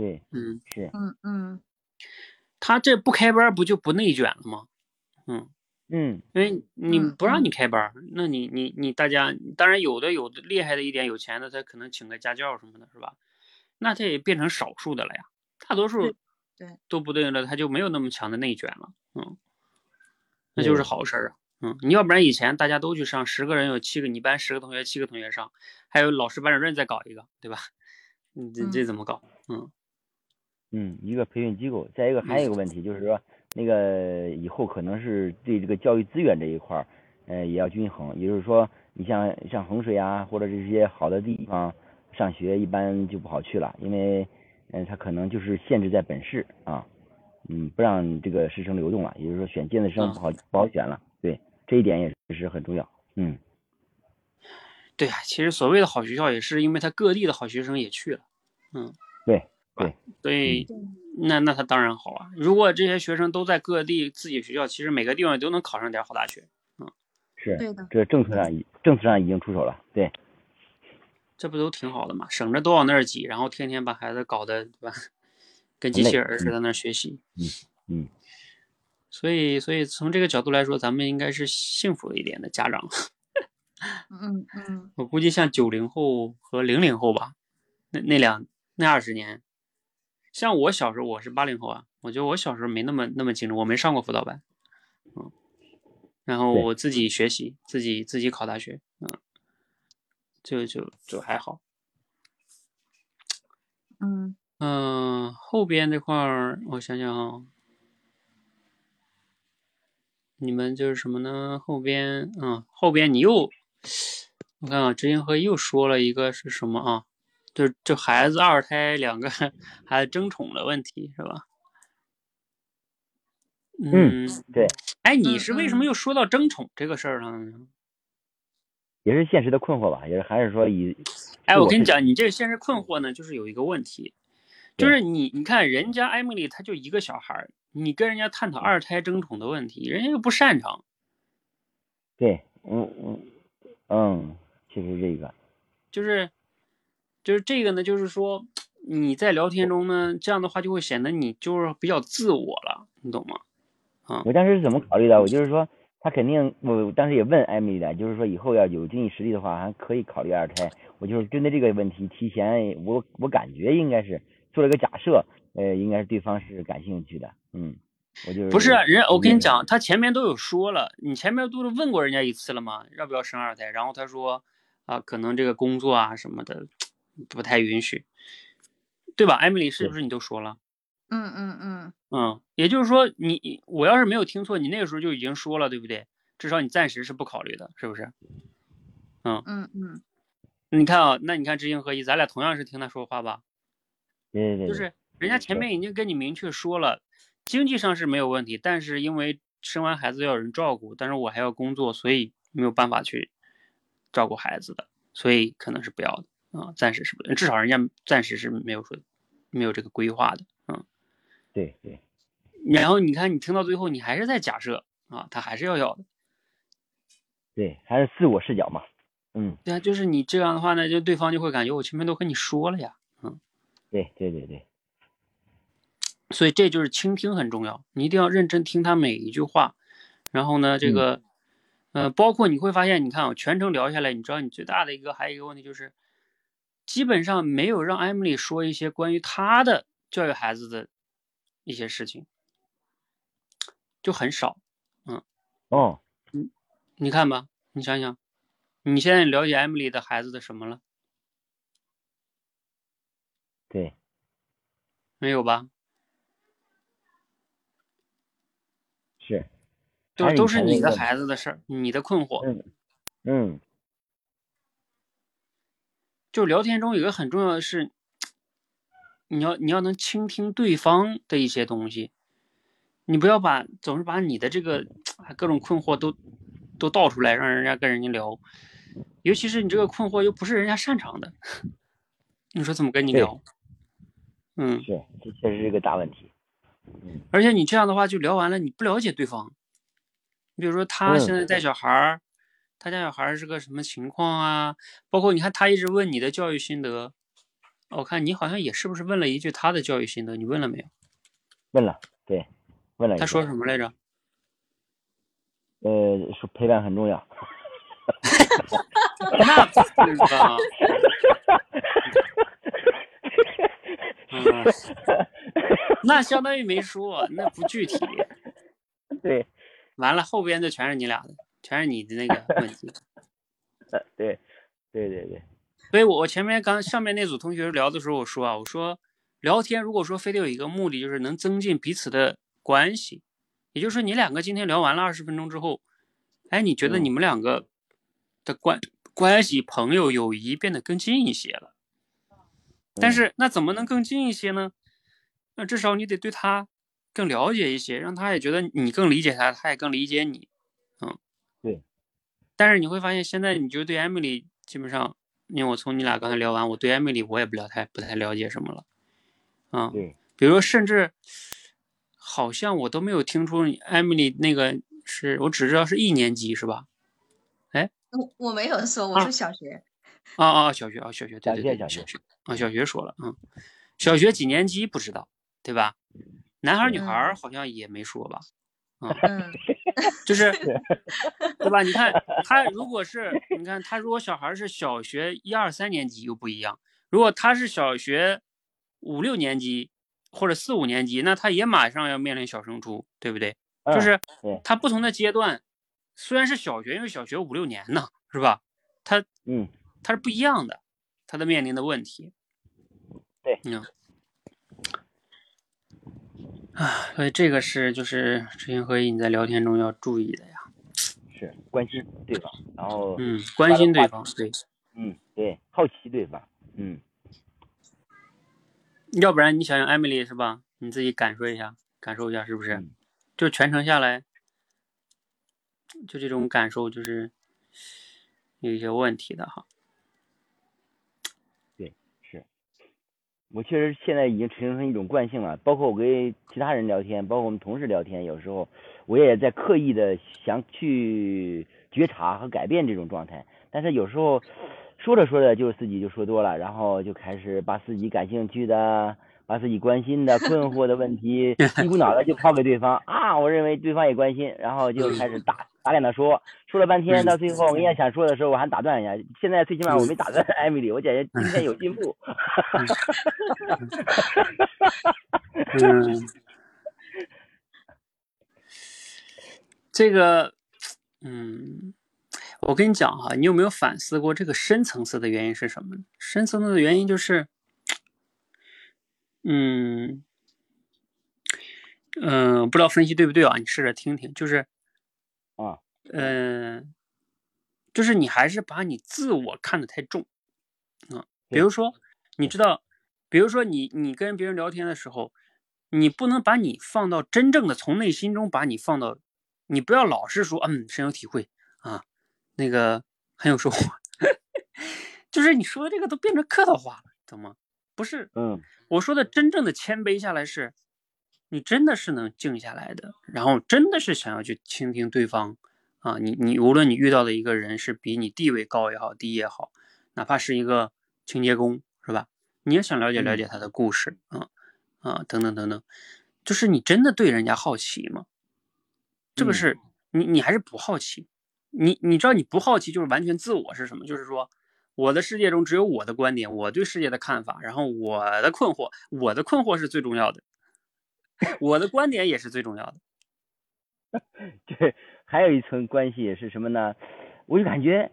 对，嗯，是，嗯嗯，他这不开班不就不内卷了吗？嗯嗯，因为你不让你开班，那你你你大家当然有的有的厉害的一点有钱的他可能请个家教什么的，是吧？那他也变成少数的了呀，大多数。对，都不对了，他就没有那么强的内卷了，嗯，那就是好事儿啊，嗯，你要不然以前大家都去上，十个人有七个，你班十个同学，七个同学上，还有老师班主任再搞一个，对吧？你这这怎么搞？嗯嗯，一个培训机构，再一个还有一个问题就是说，那个以后可能是对这个教育资源这一块儿，呃，也要均衡，也就是说，你像像衡水啊，或者这些好的地方上学，一般就不好去了，因为。嗯，他可能就是限制在本市啊，嗯，不让这个师生流动了，也就是说选尖子生不好不好选了，对，这一点也是很重要，嗯，对呀，其实所谓的好学校也是因为他各地的好学生也去了，嗯，对对，所以那那他当然好啊，如果这些学生都在各地自己学校，其实每个地方都能考上点好大学，嗯，是，对的，这政策上已政策上已经出手了，对。这不都挺好的吗？省着都往那儿挤，然后天天把孩子搞得对吧，跟机器人似的在那儿学习。嗯嗯。所以，所以从这个角度来说，咱们应该是幸福一点的家长。嗯嗯。[LAUGHS] 我估计像九零后和零零后吧，那那两那二十年，像我小时候，我是八零后啊，我觉得我小时候没那么那么清楚，我没上过辅导班，嗯，然后我自己学习，自己自己考大学，嗯。就就就还好，嗯嗯，后边这块儿我想想啊，你们就是什么呢？后边嗯，后边你又，我看啊，知行合一又说了一个是什么啊？就就孩子二胎两个孩子争宠的问题是吧？嗯，对。哎，你是为什么又说到争宠这个事儿上呢？也是现实的困惑吧，也是还是说以，哎，我跟你讲，你这个现实困惑呢，就是有一个问题，就是你你看人家艾米丽她就一个小孩儿你跟人家探讨二胎争宠的问题，人家又不擅长。对，嗯嗯嗯，其实这个，就是就是这个呢，就是说你在聊天中呢，这样的话就会显得你就是比较自我了，你懂吗？啊，我当时是怎么考虑的？我就是说。他肯定，我当时也问艾米丽的，就是说以后要有经济实力的话，还可以考虑二胎。我就是针对这个问题，提前我我感觉应该是做了个假设，呃，应该是对方是感兴趣的，嗯，我就不是人，我跟你讲，他前面都有说了，你前面都是问过人家一次了吗？要不要生二胎？然后他说啊，可能这个工作啊什么的不太允许，对吧？艾米丽是不是你都说了？嗯嗯嗯嗯，也就是说，你我要是没有听错，你那个时候就已经说了，对不对？至少你暂时是不考虑的，是不是？嗯嗯嗯，你看啊，那你看知行合一，咱俩同样是听他说话吧？对对对，就是人家前面已经跟你明确说了，经济上是没有问题，但是因为生完孩子要有人照顾，但是我还要工作，所以没有办法去照顾孩子的，所以可能是不要的啊，暂时是不，至少人家暂时是没有说没有这个规划的，嗯，对对，然后你看你听到最后，你还是在假设啊，他还是要要的，对，还是自我视角嘛，嗯，对啊，就是你这样的话呢，就对方就会感觉我前面都跟你说了呀，嗯，对对对对，所以这就是倾听很重要，你一定要认真听他每一句话，然后呢，这个，呃，包括你会发现，你看啊，全程聊下来，你知道你最大的一个还有一个问题就是，基本上没有让艾米丽说一些关于她的教育孩子的一些事情，就很少，嗯，哦，你看吧，你想想，你现在了解艾米丽的孩子的什么了？对，没有吧？是，都是都是你的孩子的事儿，你的困惑。嗯嗯，就聊天中有一个很重要的是，你要你要能倾听对方的一些东西，你不要把总是把你的这个啊各种困惑都都倒出来，让人家跟人家聊，尤其是你这个困惑又不是人家擅长的，[LAUGHS] 你说怎么跟你聊？嗯，是，这确实是个大问题。而且你这样的话就聊完了，你不了解对方。你比如说他嗯现在带小孩儿，他家小孩是个什么情况啊？包括你看他一直问你的教育心得，我看你好像也是不是问了一句他的教育心得？你问了没有？问了，对，问了他说什么来着？呃，说陪伴很重要。[LAUGHS] 那不是吧？嗯，[LAUGHS] 那相当于没说，那不具体。[LAUGHS] 对，完了，后边的全是你俩的，全是你的那个问题。[LAUGHS] 呃对，对对对，所以我我前面刚上面那组同学聊的时候，我说啊，我说聊天如果说非得有一个目的，就是能增进彼此的关系，也就是说你两个今天聊完了二十分钟之后，哎，你觉得嗯你们两个的关关系、朋友、友谊变得更近一些了。但嗯是那怎么能更近一些呢？那至少你得对他更了解一些，让他也觉得你更理解他，他也更理解你。嗯，对。但是你会发现，现在你就对 Emily 基本上，因为我从你俩刚才聊完，我对 Emily 我也不了太不太了解什么了。啊、对，比如说甚至好像我都没有听出你 Emily 那个是我只知道是一年级是吧？哎我我没有说，我啊说小学，[LAUGHS] 啊啊，小学啊，小学，对对对，小学小学小学啊，小学说了，嗯，小学几年级不知道，对吧？男孩女孩好像也没说吧，嗯 [LAUGHS] 就是，对吧？你看他如果是，你看他如果小孩是小学一二三年级又不一样，如果他是小学五六年级或者四五年级，那他也马上要面临小升初，对不对？就嗯是他不同的阶段，虽然是小学，因为小学五六年呢，是吧？他嗯，他是不一样的，他的面临的问题。对嗯，啊，所以这个是就是知行合一，你在聊天中要注意的呀。是关心对方，然后嗯，关心对方，对，嗯对，好奇对方，嗯要不然你想想艾米丽是吧？你自己感受一下，感受一下是不是？嗯就全程下来，就这种感受就是有一些问题的哈。是，我确实现在已经形成一种惯性了，包括我跟其他人聊天，包括我们同事聊天，有时候我也在刻意的想去觉察和改变这种状态，但是有时候说着说着就自己就说多了，然后就开始把自己感兴趣的。把自己关心的、困惑的问题 [LAUGHS] 一股脑的就抛给对方啊！我认为对方也关心，然后就开始打打脸的说，说了半天，嗯到最后我也想说的时候，我还打断一下。现在最起码我没打断艾米丽，我感觉今天有进步。嗯，这个，嗯，我跟你讲哈，你有没有反思过这个深层次的原因是什么？深层次的原因就是，嗯，嗯、不知道分析对不对啊？你试着听听，就是，啊，嗯、就是你还是把你自我看得太重啊。比如说，你知道，比如说你你跟别人聊天的时候，你不能把你放到真正的从内心中把你放到，你不要老是说嗯深有体会啊，那个很有收获，[LAUGHS] 就是你说的这个都变成客套话了，懂吗？不是，嗯，我说的真正的谦卑下来是，你真的是能静下来的，然后真的是想要去倾听对方啊，你你无论你遇到的一个人是比你地位高也好低也好，哪怕是一个清洁工是吧？你也想了解了解他的故事啊。啊，等等等等，就是你真的对人家好奇吗？这个是你，你还是不好奇？你你知道你不好奇就是完全自我是什么？就是说我的世界中只有我的观点，我对世界的看法，然后我的困惑，我的困惑是最重要的，[LAUGHS] 我的观点也是最重要的。[LAUGHS] 对还有一层关系是什么呢？我就感觉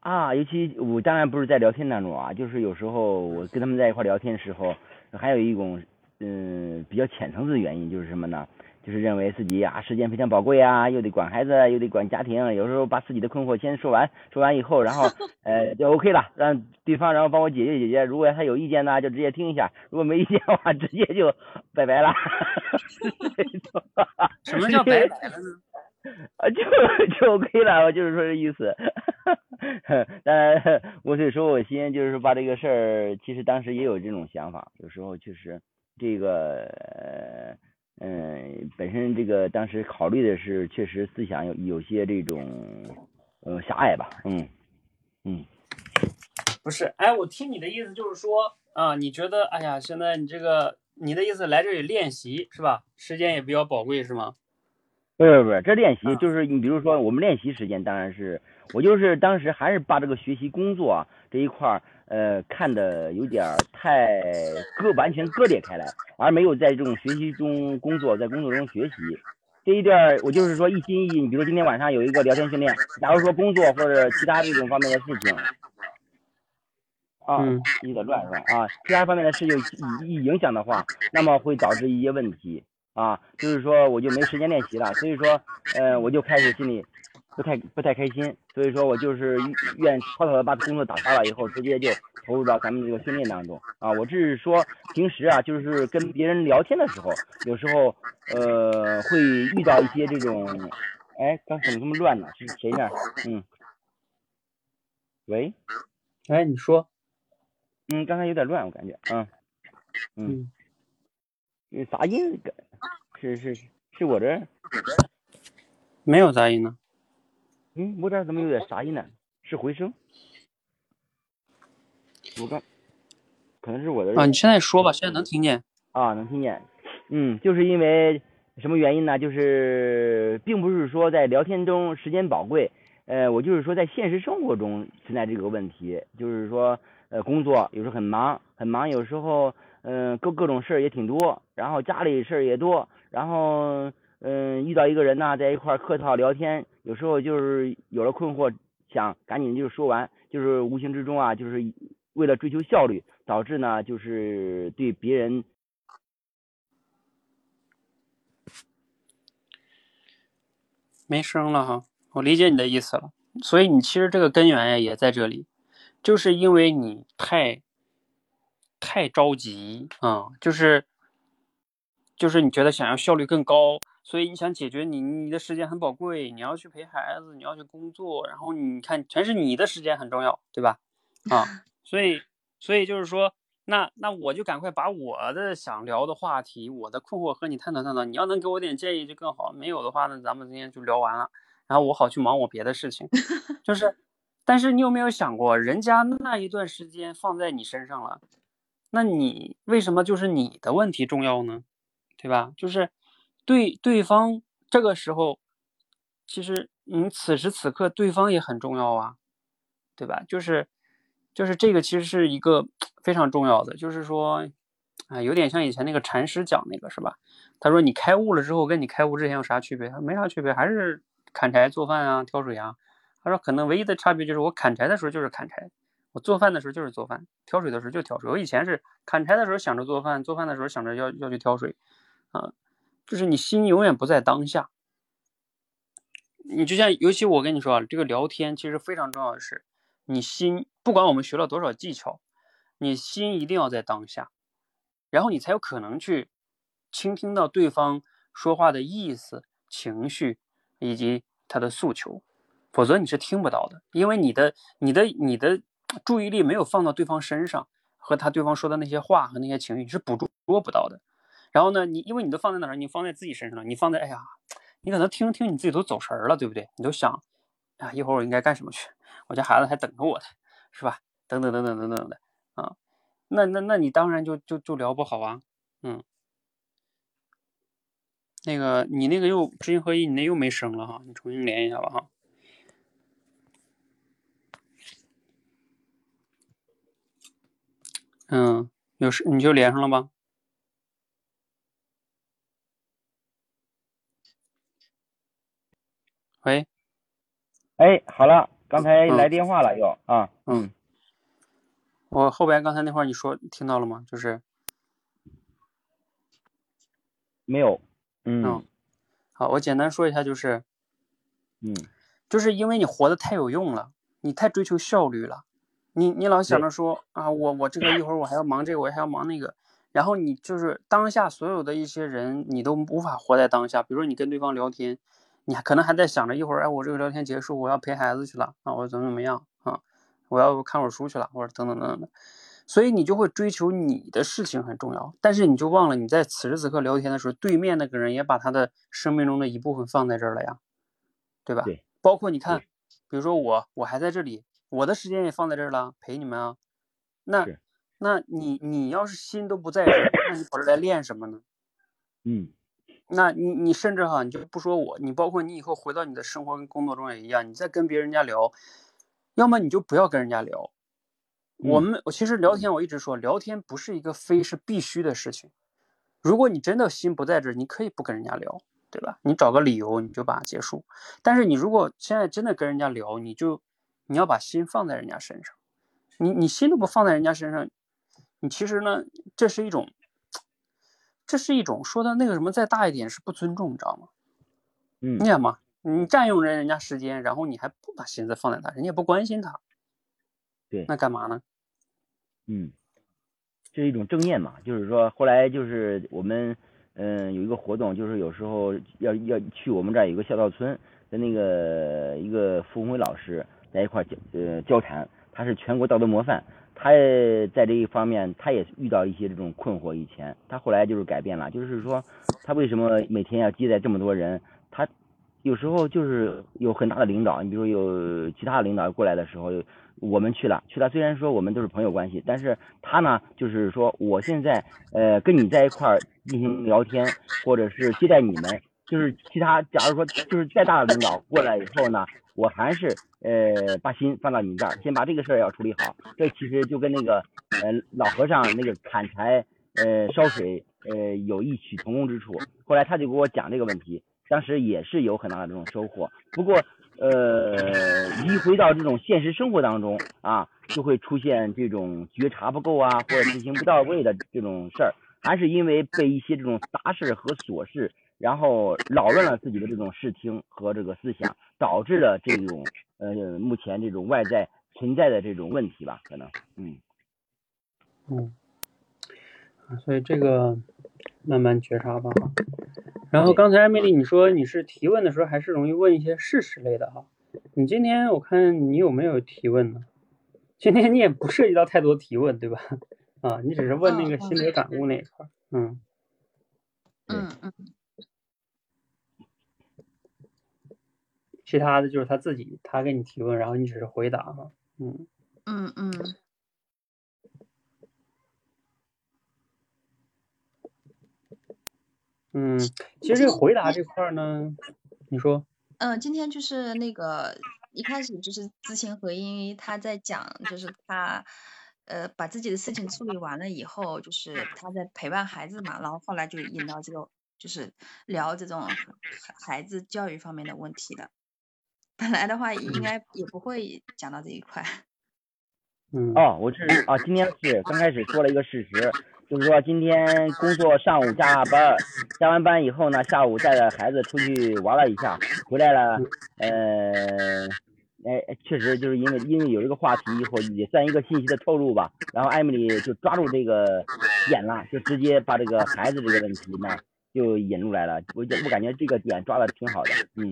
啊，尤其我当然不是在聊天当中啊，就是有时候我跟他们在一块聊天的时候，还有一种。嗯，比较浅层次的原因就是什么呢？就是认为自己啊时间非常宝贵啊，又得管孩子，又得管家庭，有时候把自己的困惑先说完，说完以后，然后 [LAUGHS] 呃就 OK 了，让对方然后帮我解决解决。如果他有意见呢，就直接听一下；如果没意见的话，直接就拜拜了。[LAUGHS] 什么叫拜拜了呢？[LAUGHS] 啊，就就 OK 了，我就是说这意思。但我所以说我先就是说把这个事儿，其实当时也有这种想法，有时候确实。这个嗯，本身这个当时考虑的是，确实思想有有些这种呃狭隘吧，嗯嗯，不是，哎，我听你的意思就是说啊，你觉得哎呀，现在你这个你的意思来这里练习是吧？时间也比较宝贵是吗？不是不是，这练习就是你比如说我们练习时间当然是我就是当时还是把这个学习工作这一块儿。呃，看的有点太 [SILENCE] 割，完全割裂开来，而没有在这种学习中工作，在工作中学习这一点，我就是说一心一意。你比如说今天晚上有一个聊天训练，假如说工作或者其他这种方面的事情，啊，你得乱是吧？啊，其他方面的事情一一影响的话，那么会导致一些问题啊，就是说我就没时间练习了，所以说，呃，我就开始心里。不太不太开心，所以说我就是愿草草的把工作打发了以后，直接就投入到咱们这个训练当中啊。我只是说平时啊，就是跟别人聊天的时候，有时候呃会遇到一些这种，哎，刚怎么这么乱呢？是谁呢？嗯，喂，哎，你说，嗯，刚才有点乱，我感觉，嗯，嗯，有杂音，是是是我这没有杂音呢。嗯，我这怎么有点杂音呢？是回声？我刚，可能是我的。啊，你现在说吧，现在能听见。啊，能听见。嗯，就是因为什么原因呢？就是并不是说在聊天中时间宝贵，呃，我就是说在现实生活中存在这个问题，就是说呃工作有时候很忙，很忙，有时候嗯各各种事儿也挺多，然后家里事儿也多，然后。嗯，遇到一个人呢，在一块客套聊天，有时候就是有了困惑，想赶紧就说完，就是无形之中啊，就是为了追求效率，导致呢，就是对别人没声了哈。我理解你的意思了，所以你其实这个根源呀也在这里，就是因为你太太着急啊，就是就是你觉得想要效率更高。所以你想解决你你的时间很宝贵，你要去陪孩子，你要去工作，然后你看全是你的时间很重要，对吧？啊，[LAUGHS] 所以所以就是说，那那我就赶快把我的想聊的话题，我的困惑和你探讨探讨。你要能给我点建议就更好，没有的话呢，咱们今天就聊完了，然后我好去忙我别的事情。就是，但是你有没有想过，人家那一段时间放在你身上了，那你为什么就是你的问题重要呢？对吧？就是。对对方这个时候，其实你此时此刻对方也很重要啊，对吧？就是就是这个其实是一个非常重要的，就是说，啊，有点像以前那个禅师讲那个是吧？他说你开悟了之后跟你开悟之前有啥区别？他没啥区别，还是砍柴做饭啊，挑水啊。他说可能唯一的差别就是我砍柴的时候就是砍柴，我做饭的时候就是做饭，挑水的时候就挑水。我以前是砍柴的时候想着做饭，做饭的时候想着要要去挑水，啊。就是你心永远不在当下，你就像，尤其我跟你说啊，这个聊天其实非常重要的是，你心不管我们学了多少技巧，你心一定要在当下，然后你才有可能去倾听到对方说话的意思、情绪以及他的诉求，否则你是听不到的，因为你的、你的、你的注意力没有放到对方身上，和他对方说的那些话和那些情绪你是捕捉不到的。然后呢，你因为你都放在哪儿？你放在自己身上了，你放在哎呀，你可能听听你自己都走神了，对不对？你都想啊，一会儿我应该干什么去？我家孩子还等着我呢，是吧？等等等等等等的啊，那那那你当然就就就聊不好啊，嗯。那个，你那个又知行合一，你那又没声了哈，你重新连一下吧哈。嗯，有事你就连上了吧。喂，哎，好了，刚才来电话了又啊，嗯，我后边刚才那块你说听到了吗？就是。没有。嗯，好，我简单说一下，就是，嗯，就是因为你活的太有用了，你太追求效率了，你你老想着说啊，我我这个一会儿我还要忙这个，我还要忙那个，然后你就是当下所有的一些人，你都无法活在当下。比如说你跟对方聊天，你还可能还在想着一会儿，哎，我这个聊天结束，我要陪孩子去了啊，我怎么怎么样啊，我要看会儿书去了，或者等等等等的。所以你就会追求你的事情很重要，但是你就忘了你在此时此刻聊天的时候，对面那个人也把他的生命中的一部分放在这儿了呀，对吧？对。包括你看，比如说我，我还在这里，我的时间也放在这儿了，陪你们啊。那，那你你要是心都不在这儿，那你跑这来练什么呢？嗯。那你你甚至哈，你就不说我，你包括你以后回到你的生活跟工作中也一样，你再跟别人家聊，要么你就不要跟人家聊。我们我其实聊天，我一直说聊天不是一个非是必须的事情。如果你真的心不在这儿，你可以不跟人家聊，对吧？你找个理由你就把它结束。但是你如果现在真的跟人家聊，你就你要把心放在人家身上。你你心都不放在人家身上，你其实呢，这是一种，这是一种说的那个什么再大一点是不尊重，你知道吗？嗯，你想嘛，你占用人人家时间，然后你还不把心思放在他，人家也不关心他。对，那干嘛呢？嗯，这是一种正念嘛，就是说后来就是我们嗯有一个活动，就是有时候要要去我们这儿有个孝道村，跟那个一个傅红辉老师在一块交呃交谈，他是全国道德模范，他在这一方面他也遇到一些这种困惑，以前他后来就是改变了，就是说他为什么每天要接待这么多人，他有时候就是有很大的领导，你比如有其他领导过来的时候。我们去了，去了。虽然说我们都是朋友关系，但是他呢，就是说我现在呃跟你在一块儿进行聊天，或者是接待你们，就是其他假如说就是再大的领导过来以后呢，我还是呃把心放到你这儿，先把这个事儿要处理好。这其实就跟那个呃老和尚那个砍柴呃烧水呃有异曲同工之处。后来他就给我讲这个问题，当时也是有很大的这种收获。不过。呃，一回到这种现实生活当中啊，就会出现这种觉察不够啊，或者执行不到位的这种事儿，还是因为被一些这种杂事和琐事，然后扰乱了自己的这种视听和这个思想，导致了这种呃目前这种外在存在的这种问题吧？可能，嗯，嗯，所以这个慢慢觉察吧。然后刚才艾米丽你说你是提问的时候还是容易问一些事实类的哈？你今天我看你有没有提问呢？今天你也不涉及到太多提问对吧？啊，你只是问那个心得感悟那一块，嗯，嗯嗯，其他的就是他自己他给你提问，然后你只是回答哈，嗯嗯嗯。嗯，其实这个回答这块呢，你说，嗯，今天就是那个一开始就是知行合一，他在讲，就是他呃把自己的事情处理完了以后，就是他在陪伴孩子嘛，然后后来就引到这个，就是聊这种孩子教育方面的问题的。本来的话应该也不会讲到这一块。[LAUGHS] 嗯，哦，我是啊，今天是刚开始说了一个事实。就是说，今天工作上午加班，加完班以后呢，下午带着孩子出去玩了一下，回来了，呃，哎，哎确实就是因为因为有这个话题，或也算一个信息的透露吧。然后艾米丽就抓住这个点了，就直接把这个孩子这个问题呢就引入来了。我我感觉这个点抓的挺好的，嗯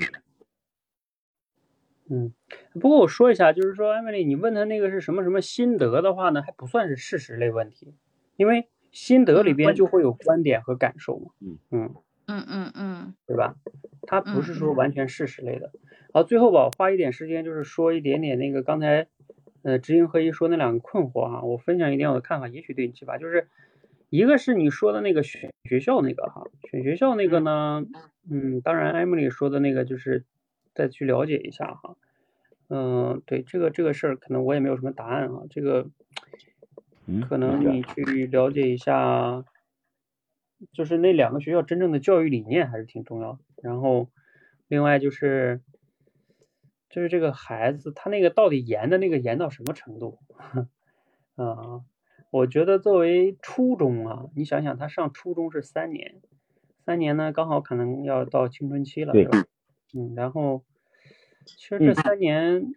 嗯，不过我说一下，就是说艾米丽，你问他那个是什么什么心得的话呢，还不算是事实类问题，因为心得里边就会有观点和感受嘛。嗯嗯，嗯嗯嗯对吧？它不是说完全事实类的。好，最后吧，我花一点时间就是说一点点那个刚才呃知行合一说那两个困惑哈，我分享一点我的看法，也许对你启发。就是一个是你说的那个选学校那个哈，选学校那个呢，嗯，当然艾米丽说的那个就是再去了解一下哈。嗯，对这个这个事儿，可能我也没有什么答案啊。这个嗯，可能你去了解一下，就是那两个学校真正的教育理念还是挺重要的。然后，另外就是，就是这个孩子他那个到底严的那个严到什么程度？[LAUGHS] 啊，我觉得作为初中啊，你想想他上初中是三年，三年呢刚好可能要到青春期了，对吧？嗯，然后其实这嗯。三年，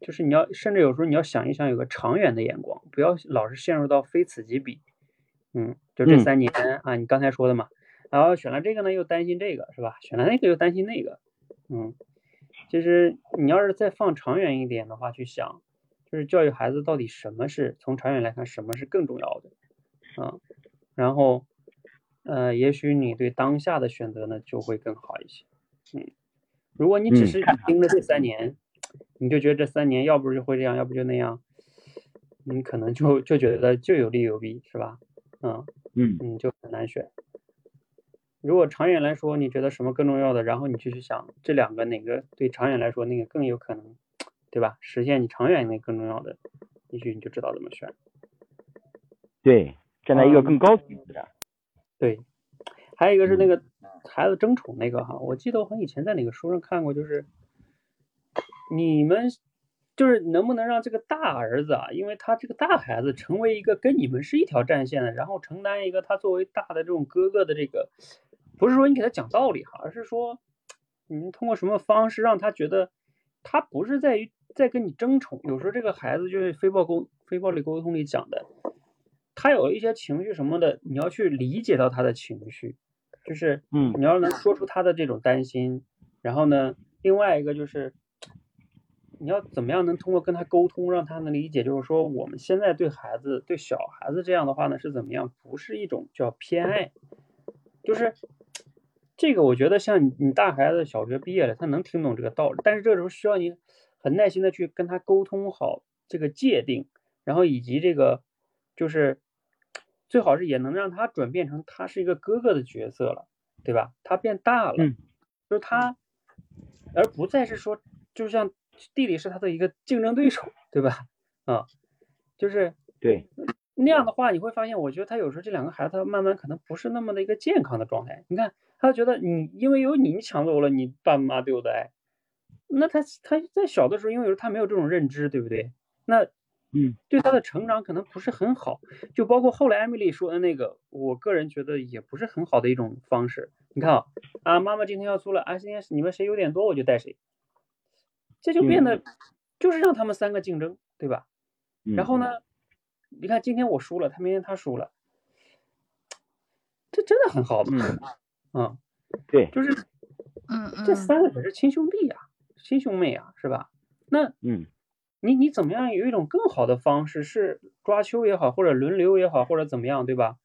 就是你要甚至有时候你要想一想，有个长远的眼光，不要老是陷入到非此即彼。嗯，就这嗯。三年啊，你刚才说的嘛，然后选了这个呢，又担心这个是吧？选了那个又担心那个，嗯，其实你要是再放长远一点的话去想，就是教育孩子到底什么是从长远来看什么是更重要的啊，然后呃，也许你对当下的选择呢就会更好一些，嗯，如果你只嗯是盯着这三年，你就觉得这三年要不就会这样，要不就那样，你可能就就觉得就有利有弊，是吧？嗯嗯你，就很难选。如果长远来说，你觉得什么更重要的，然后你就去想这两个哪个对长远来说那个更有可能，对吧？实现你长远那个更重要的，也许你就知道怎么选。对，站在一个嗯更高层次上，对，还有一个是那个孩子争宠那个哈，我记得我好像以前在哪个书上看过，就是你们就是能不能让这个大儿子啊，因为他这个大孩子成为一个跟你们是一条战线的，然后承担一个他作为大的这种哥哥的这个，不是说你给他讲道理哈，而是说你们通过什么方式让他觉得他不是在于在跟你争宠，有时候这个孩子就是非暴沟非暴力沟通里讲的。他有一些情绪什么的，你要去理解到他的情绪，就是嗯。你要能说出他的这种担心，然后呢，另外一个就是你要怎么样能通过跟他沟通，让他能理解，就是说我们现在对孩子对小孩子这样的话呢是怎么样，不是一种叫偏爱，就是这个我觉得像你你大孩子小学毕业了，他能听懂这个道理，但是这时候需要你很耐心的去跟他沟通好这个界定，然后以及这个就是最好是也能让他转变成他是一个哥哥的角色了，对吧？他变大了，嗯就是他，而不再是说，就像弟弟是他的一个竞争对手，对吧？啊，就是对，那样的话，你会发现，我觉得他有时候这两个孩子，他慢慢可能不是那么的一个健康的状态。你看，他觉得你因为有你，你抢走了你爸妈对我的爱，那他他在小的时候，因为有时候他没有这种认知，对不对？那嗯。对他的成长可能不是很好，就包括后来艾米丽说的那个，我个人觉得也不是很好的一种方式。你看啊，啊，妈妈今天要出了，啊，今天你们谁有点多我就带谁，这就变得就是让他们三个竞争，对吧？嗯？然后呢，你看今天我输了，他明天他输了，这真的很好吗，嗯嗯，对，就是嗯嗯，这。三个可是亲兄弟呀、亲兄妹呀、是吧？那嗯你你怎么样有一种更好的方式，是抓阄也好，或者轮流也好，或者怎么样，对吧？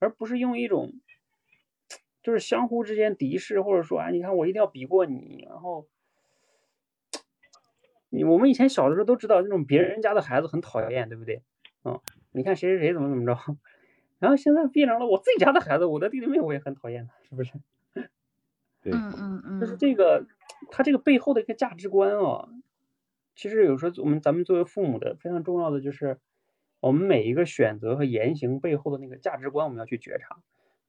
而不是用一种就是相互之间敌视，或者说，哎，你看我一定要比过你，然后你我们以前小的时候都知道，那种别人家的孩子很讨厌，对不对？嗯，你看谁谁谁怎么怎么着，[LAUGHS] 然后现在变成了我自己家的孩子，我的弟弟妹妹我也很讨厌他，是不是？[LAUGHS] 对，嗯嗯嗯，就是这个，他这个背后的一个价值观啊，其实有时候我们咱们作为父母的非常重要的就是，我们每一个选择和言行背后的那个价值观，我们要去觉察。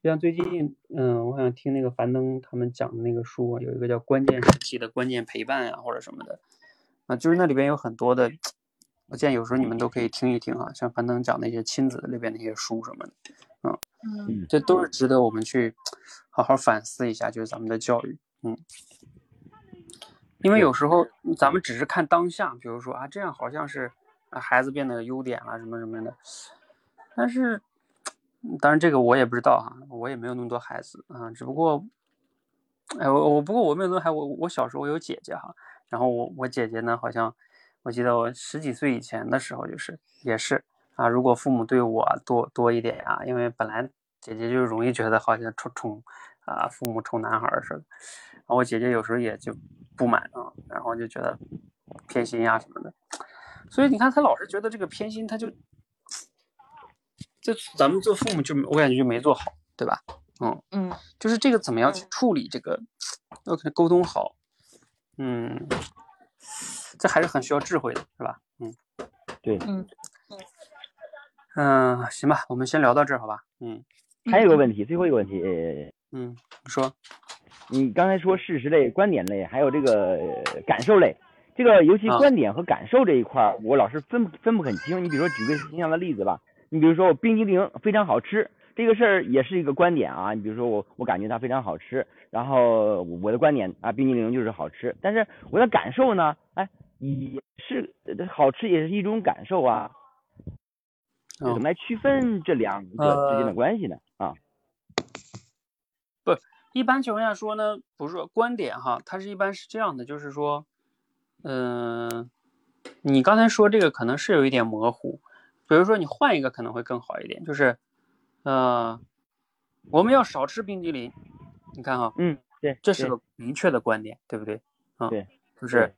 就像最近，嗯，我好像听那个樊登他们讲的那个书啊，有一个叫《关键时期的关键陪伴》啊，或者什么的，啊，就是那里边有很多的，我建议有时候你们都可以听一听啊，像樊登讲那些亲子那边那些书什么的，啊嗯这都是值得我们去好好反思一下，就是咱们的教育，嗯。因为有时候咱们只是看当下，比如说啊，这样好像是啊孩子变得有优点了什么什么的，但是当然这个我也不知道哈，我也没有那么多孩子啊，只不过哎我我不过我没有那么多孩我我小时候有姐姐哈，然后我我姐姐呢好像我记得我十几岁以前的时候就是也是啊，如果父母对我多多一点啊，因为本来姐姐就容易觉得好像宠宠啊父母宠男孩儿似的。然后我姐姐有时候也就不满啊，然后就觉得偏心呀什么的，所以你看她老是觉得这个偏心，她就就咱们做父母就我感觉就没做好，对吧？嗯嗯就是这个怎么样去处理这个，要跟他沟通好，嗯，这还是很需要智慧的，是吧？嗯对，嗯嗯、行吧，我们先聊到这儿，好吧？嗯还有一个问题，最后一个问题，呃嗯，你说，你刚才说事实类、观点类，还有这个呃感受类，这个尤其啊观点和感受这一块儿，我老是分分不很清。你比如说举个形象的例子吧，你比如说我冰激凌非常好吃，这个事儿也是一个观点啊。你比如说我我感觉它非常好吃，然后我的观点啊，冰激凌就是好吃，但是我的感受呢，哎，也是呃好吃也是一种感受啊。怎嗯么来区分这两个之间的关系呢？啊，一般情况下说呢，不是说观点哈，它是一般是这样的，就是说，嗯、你刚才说这个可能是有一点模糊，比如说你换一个可能会更好一点，就是，呃，我们要少吃冰激凌，你看哈，嗯，对，这是个明确的观点，对不对？啊，对，就是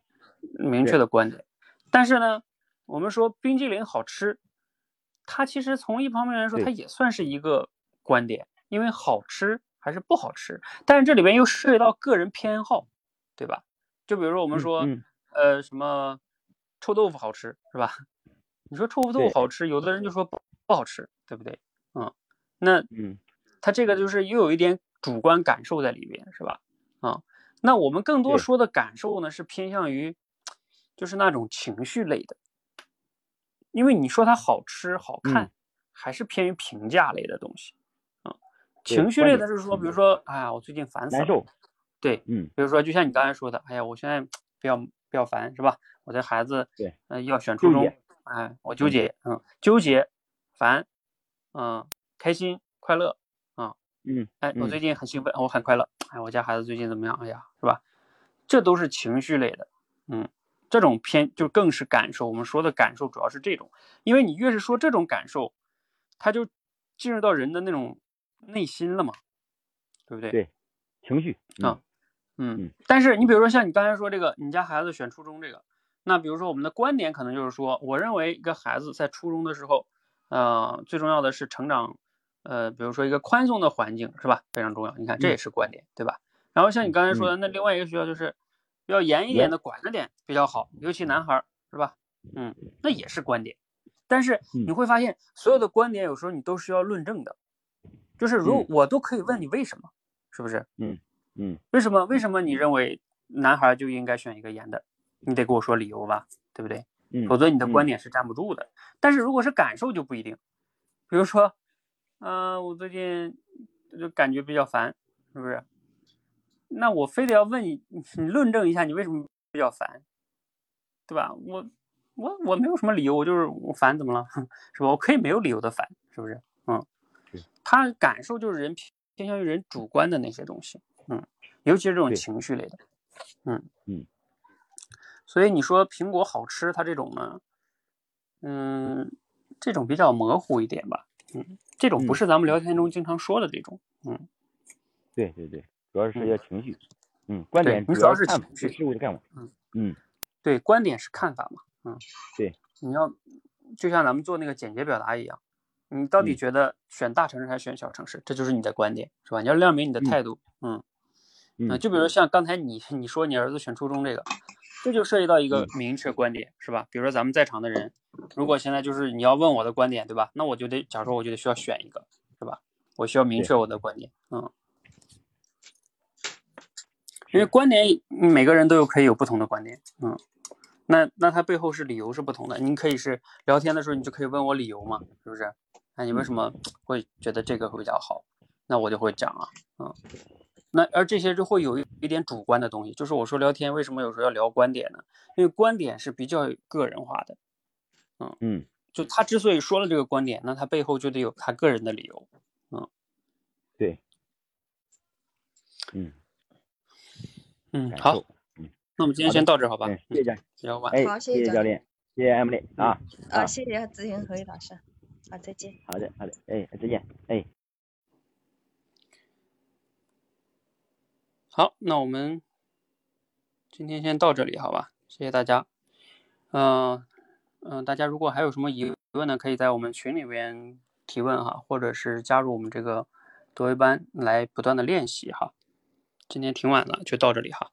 明确的观点。但是呢，我们说冰激凌好吃，它其实从一方面来说，它也算是一个观点，因为好吃还是不好吃，但是这里边又涉及到个人偏好，对吧？就比如说我们嗯说，嗯呃，什么臭豆腐好吃是吧？[LAUGHS] 你说臭豆腐好吃，有的人就说不不好吃，对不对？嗯，那嗯他这个就是又有一点主观感受在里边，是吧？啊，那我们更多说的感受呢，是偏向于就是那种情绪类的，因为你说它好吃好看，嗯还是偏于评价类的东西情绪类的是说，比如嗯说，哎呀，我最近烦死了，难受，对，嗯比如说，就像你刚才说的，哎呀，我现在比较比较烦，是吧？我的孩子，对，呃，要选初中哎，我纠结，嗯，纠结，烦，嗯，开心，快乐，啊嗯，哎，我嗯最近很兴奋，我很快乐，哎，我家孩子最近怎么样？哎呀，是吧？这都是情绪类的，嗯，这种偏就更是感受。我们说的感受主要是这种，因为你越是说这种感受，它就进入到人的那种内心了嘛，对不对？对情绪啊嗯嗯，但是你比如说像你刚才说这个，你家孩子选初中这个，那比如说我们的观点可能就是说，我认为一个孩子在初中的时候，呃，最重要的是成长，呃，比如说一个宽松的环境是吧？非常重要。你看这也是观点，对吧？然后像你刚才说的，那另外一个学校就是要严一点的管着点比较好，尤其男孩儿是吧？嗯，那也是观点。但是你会发现，所有的观点有时候你都是要论证的，就是如嗯我都可以问你为什么，是不是？嗯嗯为什么？为什么你认为男孩就应该选一个严的？你得给我说理由吧，对不对？嗯，否则你的嗯观点是站不住的。但是如果是感受就不一定，比如说，嗯、我最近就感觉比较烦，是不是？那我非得要问你，你论证一下你为什么比较烦，对吧？我我我没有什么理由，我就是我烦，怎么了？[LAUGHS] 是吧？我可以没有理由的烦，是不是？他感受就是人偏偏向于人主观的那些东西，嗯，尤其是这种情绪类的，嗯。嗯。所以你说苹果好吃，它这种呢，嗯，这种比较模糊一点吧，嗯，这种不嗯是咱们聊天中经常说的这种，嗯，对对对，主要是涉及到情绪，嗯，观点你主要是要看法，情绪事物的看法，嗯。嗯。对，观点是看法嘛，嗯，对，你要就像咱们做那个简洁表达一样，你到底嗯觉得选大城市还是选小城市，这就是你的观点，是吧？你要亮明你的嗯态度，嗯，嗯呃就比如像刚才你你说你儿子选初中这个，这就涉及到一个明确观点，是吧？比如说咱们在场的人，如果现在就是你要问我的观点，对吧？那我就得，假如说我就得需要选一个，是吧？我需要明确我的观点，嗯，因为观点嗯每个人都有可以有不同的观点，嗯，那那他背后是理由是不同的，你可以是聊天的时候你就可以问我理由嘛，是不是？那你为什么会觉得这个会比较好？那我就会讲啊，嗯，那而这些就会有一一点主观的东西，就是我说聊天为什么有时候要聊观点呢？因为观点是比较个人化的，嗯嗯，就他之所以说了这个观点，那他背后就得有他个人的理由，嗯，对，嗯，嗯，好，那我们今天先到这好吧？嗯，谢谢教，比较晚，哎，好谢谢教练，谢谢 Emily 啊啊，啊，谢谢咨询何毅老师，好，再见。好的好的，哎，再见，哎。好，那我们今天先到这里，好吧？谢谢大家。嗯、嗯、大家如果还有什么疑问呢，可以在我们群里边提问哈，或者是加入我们这个德维班来不断的练习哈。今天挺晚了，就到这里哈。